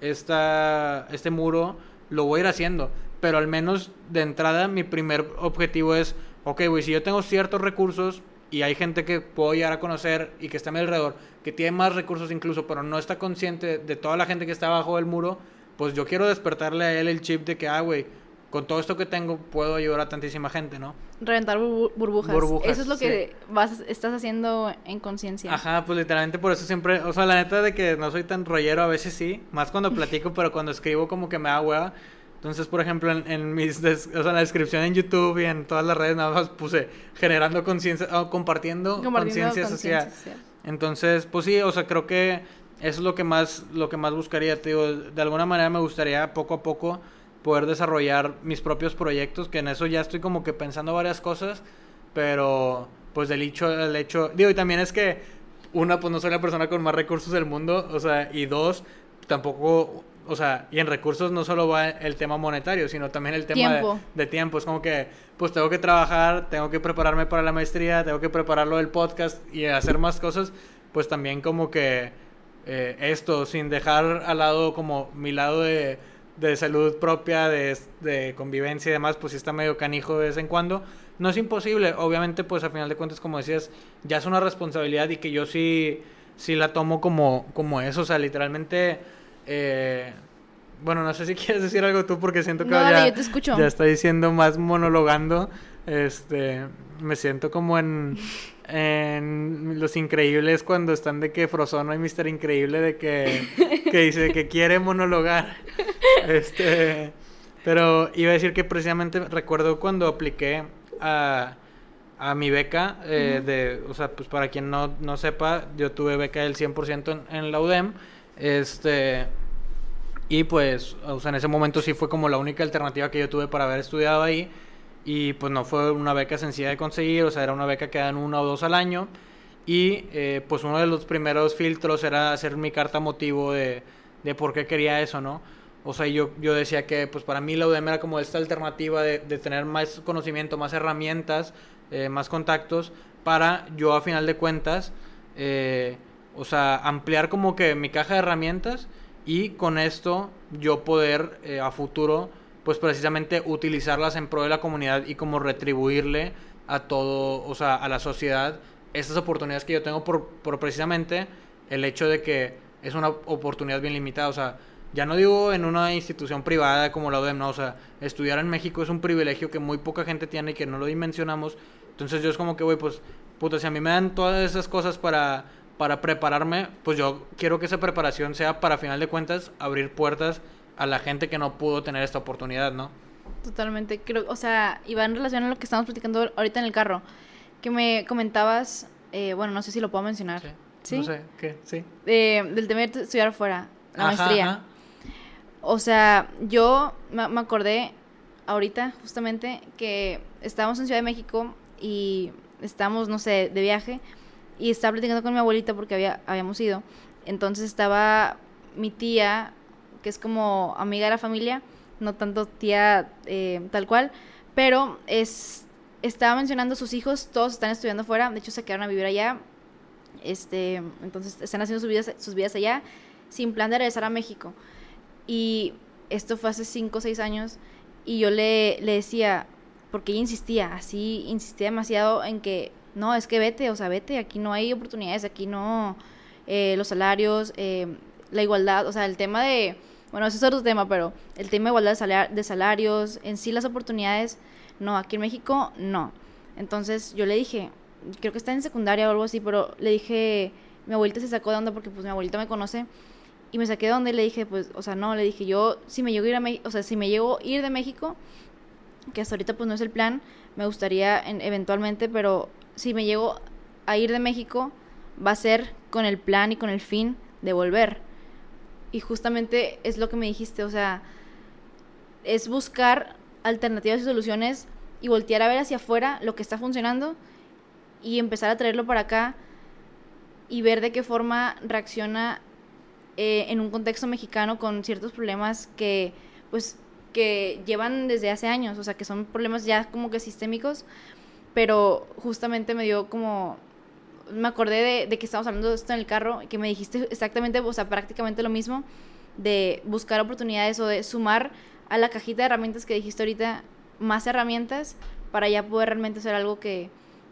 esta, este muro, lo voy a ir haciendo. Pero al menos de entrada mi primer objetivo es, ok, güey, si yo tengo ciertos recursos y hay gente que puedo llegar a conocer y que está a mi alrededor, que tiene más recursos incluso, pero no está consciente de toda la gente que está abajo del muro, pues yo quiero despertarle a él el chip de que, ah, güey, con todo esto que tengo puedo ayudar a tantísima gente, ¿no? Reventar burbu- burbujas. Burbujas, Eso es lo que vas, estás haciendo en conciencia. Ajá, pues literalmente por eso siempre, o sea, la neta de que no soy tan rollero, a veces sí, más cuando platico, pero cuando escribo como que me da hueva. Entonces, por ejemplo, en, en mis, des- o sea, en la descripción en YouTube y en todas las redes nada más puse generando conciencia, o compartiendo, Compartiendo conciencia social. social. Entonces, pues sí, o sea, creo que eso es lo que más, lo que más buscaría, te digo, de alguna manera me gustaría poco a poco poder desarrollar mis propios proyectos, que en eso ya estoy como que pensando varias cosas, pero pues del hecho, el hecho, digo, y también es que una, pues no soy la persona con más recursos del mundo, o sea, y dos, tampoco, o sea, y en recursos no solo va el tema monetario, sino también el tema de- Tiempo. de, tiempo, es como que, pues tengo que trabajar, tengo que prepararme para la maestría, tengo que prepararlo del podcast y hacer más cosas, pues también como que eh, esto, sin dejar al lado como mi lado de, de salud propia, de, de convivencia y demás, pues sí está medio canijo de vez en cuando. No es imposible, obviamente pues a final de cuentas, como decías, ya es una responsabilidad y que yo sí, sí la tomo como, como eso, o sea, literalmente... eh, bueno, no sé si quieres decir algo tú porque siento que No, ya, yo te escucho. ya estoy diciendo más monologando. Este, me siento como en, en Los Increíbles cuando están de que Frozono y Mister Increíble de que, que dice que quiere monologar. Este, pero iba a decir que precisamente recuerdo cuando apliqué a, a mi beca, eh, de, o sea, pues para quien no, no sepa, yo tuve beca del 100% en, en la UDEM. Este, y pues, o sea, en ese momento sí fue como la única alternativa que yo tuve para haber estudiado ahí. Y pues no fue una beca sencilla de conseguir, o sea, era una beca que dan una o dos al año. Y eh, pues uno de los primeros filtros era hacer mi carta motivo de, de por qué quería eso, ¿no? O sea, yo, yo decía que pues para mí la UDEM era como esta alternativa de, tener más conocimiento, más herramientas, eh, más contactos, para yo a final de cuentas, eh, o sea, ampliar como que mi caja de herramientas y con esto yo poder eh, a futuro pues precisamente utilizarlas en pro de la comunidad y como retribuirle a todo, o sea, a la sociedad estas oportunidades que yo tengo por, por precisamente el hecho de que es una oportunidad bien limitada, o sea, ya no digo en una institución privada como la UDEM, no, o sea, estudiar en México es un privilegio que muy poca gente tiene y que no lo dimensionamos, entonces yo es como que, güey, pues, puta, si a mí me dan todas esas cosas para, para prepararme, pues yo quiero que esa preparación sea para, a final de cuentas, abrir puertas a la gente que no pudo tener esta oportunidad, ¿no? Totalmente. Creo, o sea, y va en relación a lo que estamos platicando ahorita en el carro. Que me comentabas, eh, bueno, no sé si lo puedo mencionar. Sí. ¿Sí? No sé, ¿qué? Sí. del tema de estudiar afuera, la maestría. O sea, yo me, me acordé ahorita justamente que estábamos en Ciudad de México y estábamos, no sé, de viaje y estaba platicando con mi abuelita porque había, habíamos ido. Entonces estaba mi tía, que es como amiga de la familia, no tanto tía eh, tal cual, pero es, estaba mencionando sus hijos, todos están estudiando fuera, de hecho se quedaron a vivir allá, este, entonces están haciendo sus vidas, sus vidas allá sin plan de regresar a México. Y esto fue hace 5 o 6 años y yo le, le decía, porque ella insistía, así insistía demasiado en que, no, es que vete, o sea, vete, aquí no hay oportunidades, aquí no, eh, los salarios, eh, la igualdad, o sea, el tema de, bueno, ese es otro tema, pero el tema de igualdad de, salarios, en sí las oportunidades, no, aquí en México no. Entonces yo le dije, creo que está en secundaria o algo así, pero le dije, mi abuelita se sacó de onda porque pues mi abuelita me conoce y me saqué de onda y le dije, pues, o sea, no, le dije, yo si me llego a ir a México, o sea, si me llego a ir de México, que hasta ahorita pues no es el plan, me gustaría eventualmente, pero si me llego a ir de México, va a ser con el plan y con el fin de volver. Y justamente es lo que me dijiste, o sea, es buscar alternativas y soluciones y voltear a ver hacia afuera lo que está funcionando y empezar a traerlo para acá y ver de qué forma reacciona eh, en un contexto mexicano con ciertos problemas que pues que llevan desde hace años, o sea, que son problemas ya como que sistémicos, pero justamente me dio como, me acordé de, que estábamos hablando de esto en el carro, que me dijiste exactamente, o sea, prácticamente lo mismo, de buscar oportunidades o de sumar a la cajita de herramientas que dijiste ahorita más herramientas para ya poder realmente hacer algo que,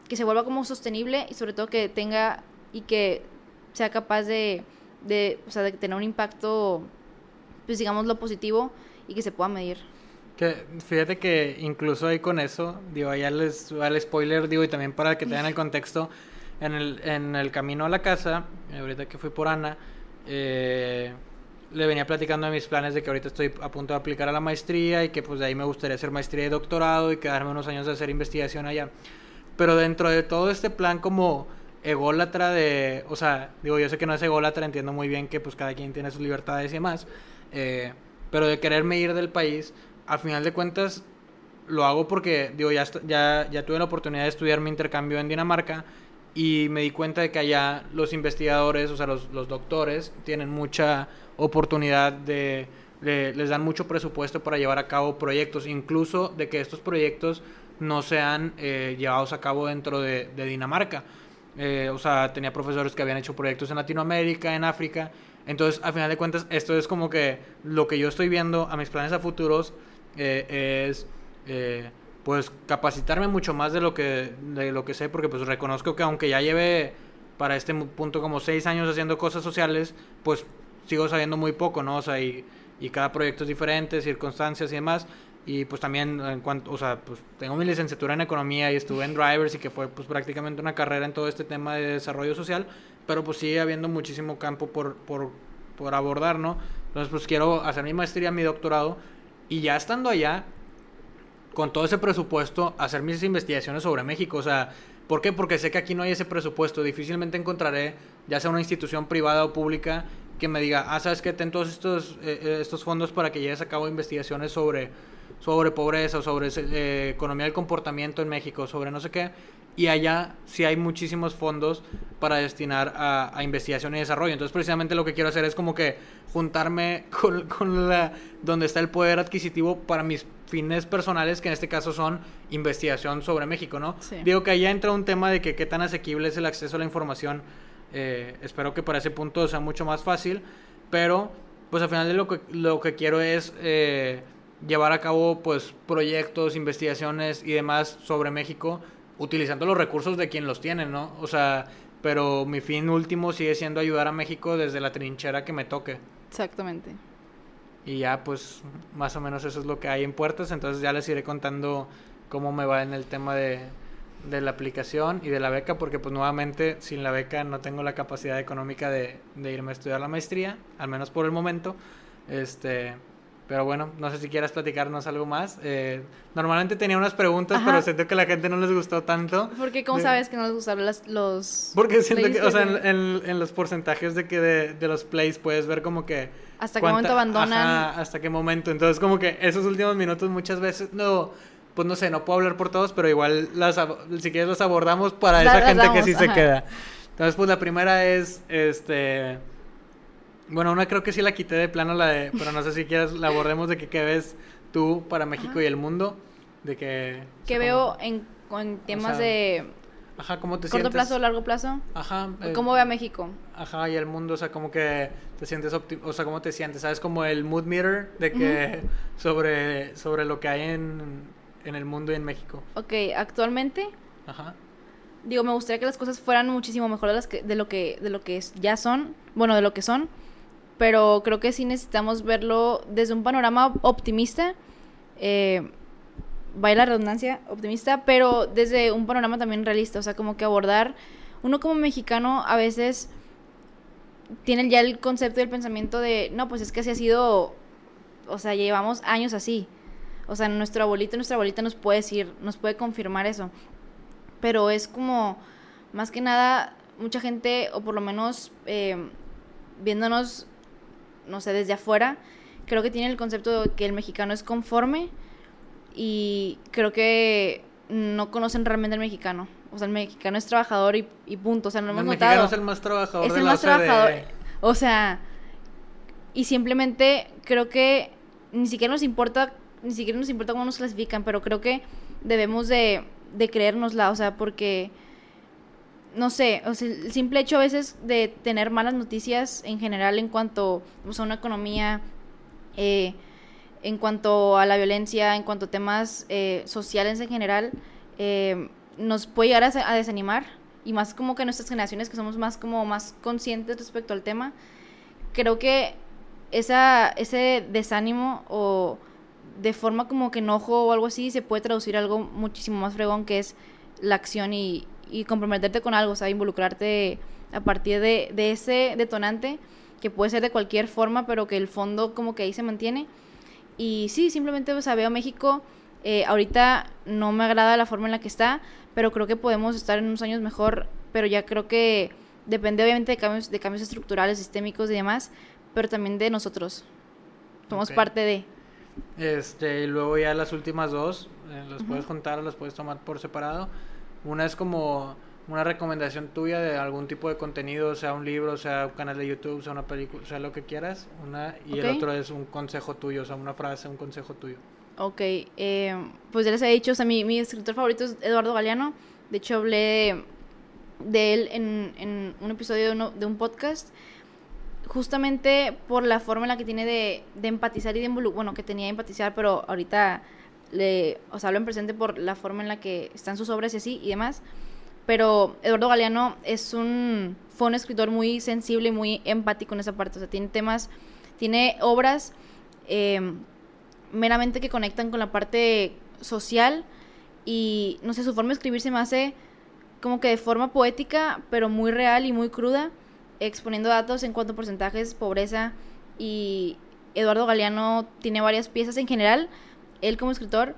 que se vuelva como sostenible y sobre todo que tenga y que sea capaz de, de, o sea, de tener un impacto, pues digamos, lo positivo y que se pueda medir. Que, fíjate que incluso ahí con eso, digo, ya les al spoiler, digo, y también para que tengan el contexto, en el, en el camino a la casa, ahorita que fui por Ana, eh, le venía platicando de mis planes de que ahorita estoy a punto de aplicar a la maestría y que pues de ahí me gustaría hacer maestría y doctorado y quedarme unos años de hacer investigación allá. Pero dentro de todo este plan como ególatra de, o sea, digo, yo sé que no es ególatra, entiendo muy bien que pues cada quien tiene sus libertades y demás, eh, pero de quererme ir del país, al final de cuentas lo hago porque, digo, ya, ya, ya tuve la oportunidad de estudiar mi intercambio en Dinamarca y me di cuenta de que allá los investigadores, o sea, los, los doctores, tienen mucha oportunidad de, les dan mucho presupuesto para llevar a cabo proyectos, incluso de que estos proyectos no sean eh, llevados a cabo dentro de, Dinamarca. Eh, o sea, tenía profesores que habían hecho proyectos en Latinoamérica, en África, entonces, al final de cuentas, esto es como que lo que yo estoy viendo a mis planes a futuros eh, es, eh, pues, capacitarme mucho más de lo, que, de lo que sé, porque pues reconozco que aunque ya lleve para este punto como seis años haciendo cosas sociales, pues sigo sabiendo muy poco, ¿no? O sea, y, y cada proyecto es diferente, circunstancias y demás. Y pues también en cuanto, o sea, pues tengo mi licenciatura en economía y estuve en drivers y que fue pues prácticamente una carrera en todo este tema de desarrollo social, pero pues sigue habiendo muchísimo campo por, por, por abordar, ¿no? Entonces pues quiero hacer mi maestría, mi doctorado y ya estando allá, con todo ese presupuesto, hacer mis investigaciones sobre México, o sea, ¿por qué? Porque sé que aquí no hay ese presupuesto, difícilmente encontraré, ya sea una institución privada o pública, que me diga, ah, sabes que ten todos estos, eh, eh, estos fondos para que lleves a cabo investigaciones sobre, sobre pobreza, sobre eh, economía del comportamiento en México, sobre no sé qué. Y allá sí hay muchísimos fondos para destinar a, investigación y desarrollo. Entonces, precisamente lo que quiero hacer es como que juntarme con, con, la, donde está el poder adquisitivo para mis fines personales, que en este caso son investigación sobre México, ¿no? Digo que allá entra un tema de que qué tan asequible es el acceso a la información. Eh, espero que para ese punto sea mucho más fácil, pero pues al final de lo que, lo que quiero es eh, llevar a cabo pues proyectos, investigaciones y demás sobre México utilizando los recursos de quien los tiene, ¿no? O sea, pero mi fin último sigue siendo ayudar a México desde la trinchera que me toque. Exactamente. Y ya, pues, más o menos eso es lo que hay en puertas. Entonces ya les iré contando cómo me va en el tema de, de la aplicación y de la beca, porque pues nuevamente sin la beca no tengo la capacidad económica de, de irme a estudiar la maestría, al menos por el momento. Este, Pero bueno, no sé si quieras platicarnos algo más. Eh, normalmente tenía unas preguntas, Ajá. pero siento que a la gente no les gustó tanto. Porque, ¿cómo De- sabes que no les gustaron las- los. Porque siento que, o sea, en, en- en los porcentajes de que de, de los plays puedes ver como que... Hasta qué cuánta- momento abandonan. Ajá, hasta qué momento. Entonces como que esos últimos minutos muchas veces no... Pues no sé, no puedo hablar por todos, pero igual las, si quieres los abordamos para La- esa gente que damos, sí se ajá. queda. Entonces pues la primera es, este... Bueno, una creo que sí la quité de plano, la de, pero no sé si quieres la abordemos de que qué ves tú para México Ajá. y el mundo. De que... o sea, veo en, en temas sea, de Ajá, ¿cómo te corto sientes? plazo o largo plazo. Ajá. eh, ¿Cómo ve a México? Ajá, y el mundo, o sea, como que te sientes o sea, ¿cómo te sientes? ¿Sabes? Como el mood meter de que sobre, sobre lo que hay en, en el mundo y en México. Ok, actualmente, Ajá. digo, me gustaría que las cosas fueran muchísimo mejor de, las que, de lo que de lo que ya son, bueno, de lo que son, pero creo que sí necesitamos verlo desde un panorama optimista, eh, la redundancia, optimista, pero desde un panorama también realista, o sea, como que abordar, uno como mexicano a veces tiene ya el concepto y el pensamiento de, no, pues es que así ha sido, o sea, llevamos años así. O sea, nuestro abuelito, nuestra abuelita nos puede decir, nos puede confirmar eso. Pero es como, más que nada, mucha gente, o por lo menos eh, viéndonos, no sé, desde afuera, creo que tiene el concepto de que el mexicano es conforme y creo que no conocen realmente al mexicano. O sea, el mexicano es trabajador y, y punto. O sea, no lo el hemos mexicano notado es el más trabajador es de el la más OCDE. trabajador. O sea, y simplemente creo que ni siquiera nos importa, ni siquiera nos importa cómo nos clasifican, pero creo que debemos de, de creérnosla, o sea, porque, no sé, o sea, el simple hecho a veces de tener malas noticias en general en cuanto sea, a una economía, eh, en cuanto a la violencia, en cuanto a temas eh, sociales en general, eh, nos puede llegar a desanimar. Y más como que nuestras generaciones que somos más como más conscientes respecto al tema, creo que esa, ese desánimo o de forma como que enojo o algo así se puede traducir a algo muchísimo más fregón que es la acción y, y comprometerte con algo, o sea, involucrarte a partir de, de ese detonante que puede ser de cualquier forma, pero que el fondo como que ahí se mantiene. Y sí, simplemente o sea, veo México, eh, ahorita no me agrada la forma en la que está, pero creo que podemos estar en unos años mejor, pero ya creo que depende obviamente de cambios, de cambios estructurales, sistémicos y demás, pero también de nosotros. Somos Ok. parte de... Este, y luego ya las últimas dos, eh, las Ujú. puedes juntar o las puedes tomar por separado. Una es como una recomendación tuya de algún tipo de contenido, sea un libro, sea un canal de YouTube, sea una película, sea lo que quieras. Una, y el otro es un consejo tuyo, o sea, una frase, un consejo tuyo. Ok, eh, pues ya les he dicho, o sea, mi, mi escritor favorito es Eduardo Galeano. De hecho, hablé de él en, en un episodio de, uno- de un podcast. Justamente por la forma en la que tiene de, de empatizar y de involucrar. Bueno, que tenía de empatizar, pero ahorita le, o sea, presente por la forma en la que están sus obras y así y demás. Pero Eduardo Galeano es un, fue un escritor muy sensible y muy empático en esa parte. O sea, tiene temas, tiene obras. em, meramente que conectan con la parte social y no sé, su forma de escribir se me hace como que de forma poética, pero muy real y muy cruda, exponiendo datos en cuanto a porcentajes, pobreza y Eduardo Galeano tiene varias piezas en general, él como escritor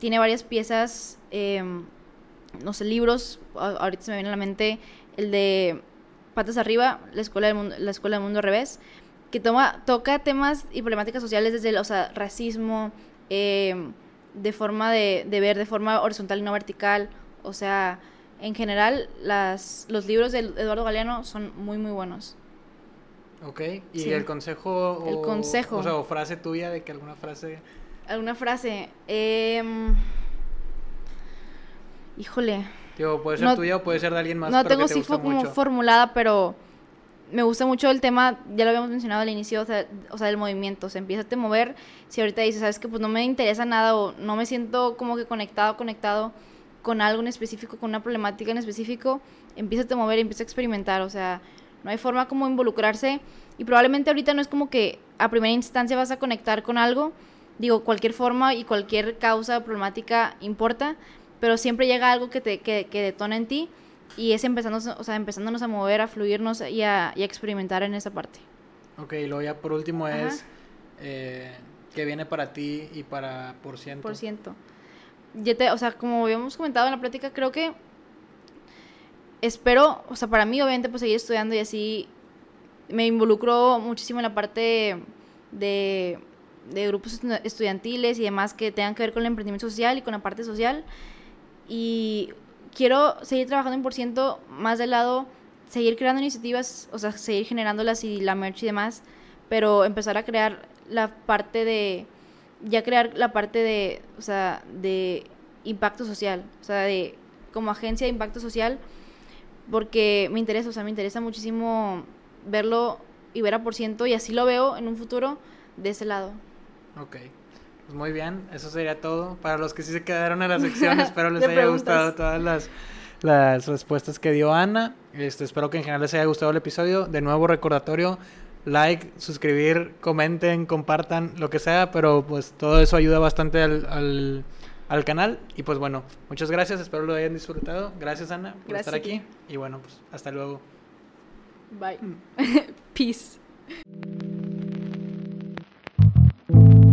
tiene varias piezas, eh, no sé, libros, ahorita se me viene a la mente el de Patas Arriba, la escuela del mundo, la escuela del mundo al revés, que toma, toca temas y problemáticas sociales desde el o sea, racismo, eh, de forma de, de ver, de forma horizontal y no vertical. O sea, en general, las, los libros de Eduardo Galeano son muy, muy buenos. Ok, y Sí. el consejo. El consejo. O sea, o frase tuya de que alguna frase. ¿Alguna frase? Em, híjole. Digo, puede ser No- tuya o puede ser de alguien más. no pero tengo que te gusta como mucho. formulada, pero me gusta mucho el tema, ya lo habíamos mencionado al inicio, o sea, o sea, del movimiento, o sea, empieza a mover, si ahorita dices, sabes que pues no me interesa nada o no me siento como que conectado, conectado con algo en específico, con una problemática en específico, empieza a mover, empieza a experimentar, o sea, no hay forma como involucrarse y probablemente ahorita no es como que a primera instancia vas a conectar con algo, digo, cualquier forma y cualquier causa problemática importa, pero siempre llega algo que te que, que detona en ti y es empezándonos, o sea, empezándonos a mover, a fluirnos y a, y a experimentar en esa parte. Ok, y luego ya por último Ajá. es. eh, que viene para ti y para por ciento. Por ciento. Ya te, o sea, como habíamos comentado en la plática, creo que espero, o sea, para mí obviamente pues seguir estudiando y así me involucro muchísimo en la parte de, de grupos estudiantiles y demás que tengan que ver con el emprendimiento social y con la parte social. Y quiero seguir trabajando en por ciento más del lado, seguir creando iniciativas, o sea, seguir generándolas y la merch y demás, pero empezar a crear la parte de, ya crear la parte de, o sea, de impacto social, o sea, de como agencia de impacto social, porque me interesa, o sea, me interesa muchísimo verlo y ver a por ciento y así lo veo en un futuro de ese lado. Ok. Pues muy bien, eso sería todo. Para los que sí se quedaron en la sección, espero les haya gustado todas las, las respuestas que dio Ana. Este, espero que en general les haya gustado el episodio. De nuevo, recordatorio, like, suscribir, comenten, compartan, lo que sea, pero pues todo eso ayuda bastante al, al, al canal. Y pues bueno, muchas gracias, espero lo hayan disfrutado. Gracias Ana por estar aquí. Y bueno, pues hasta luego. Bye. Peace. Thank you.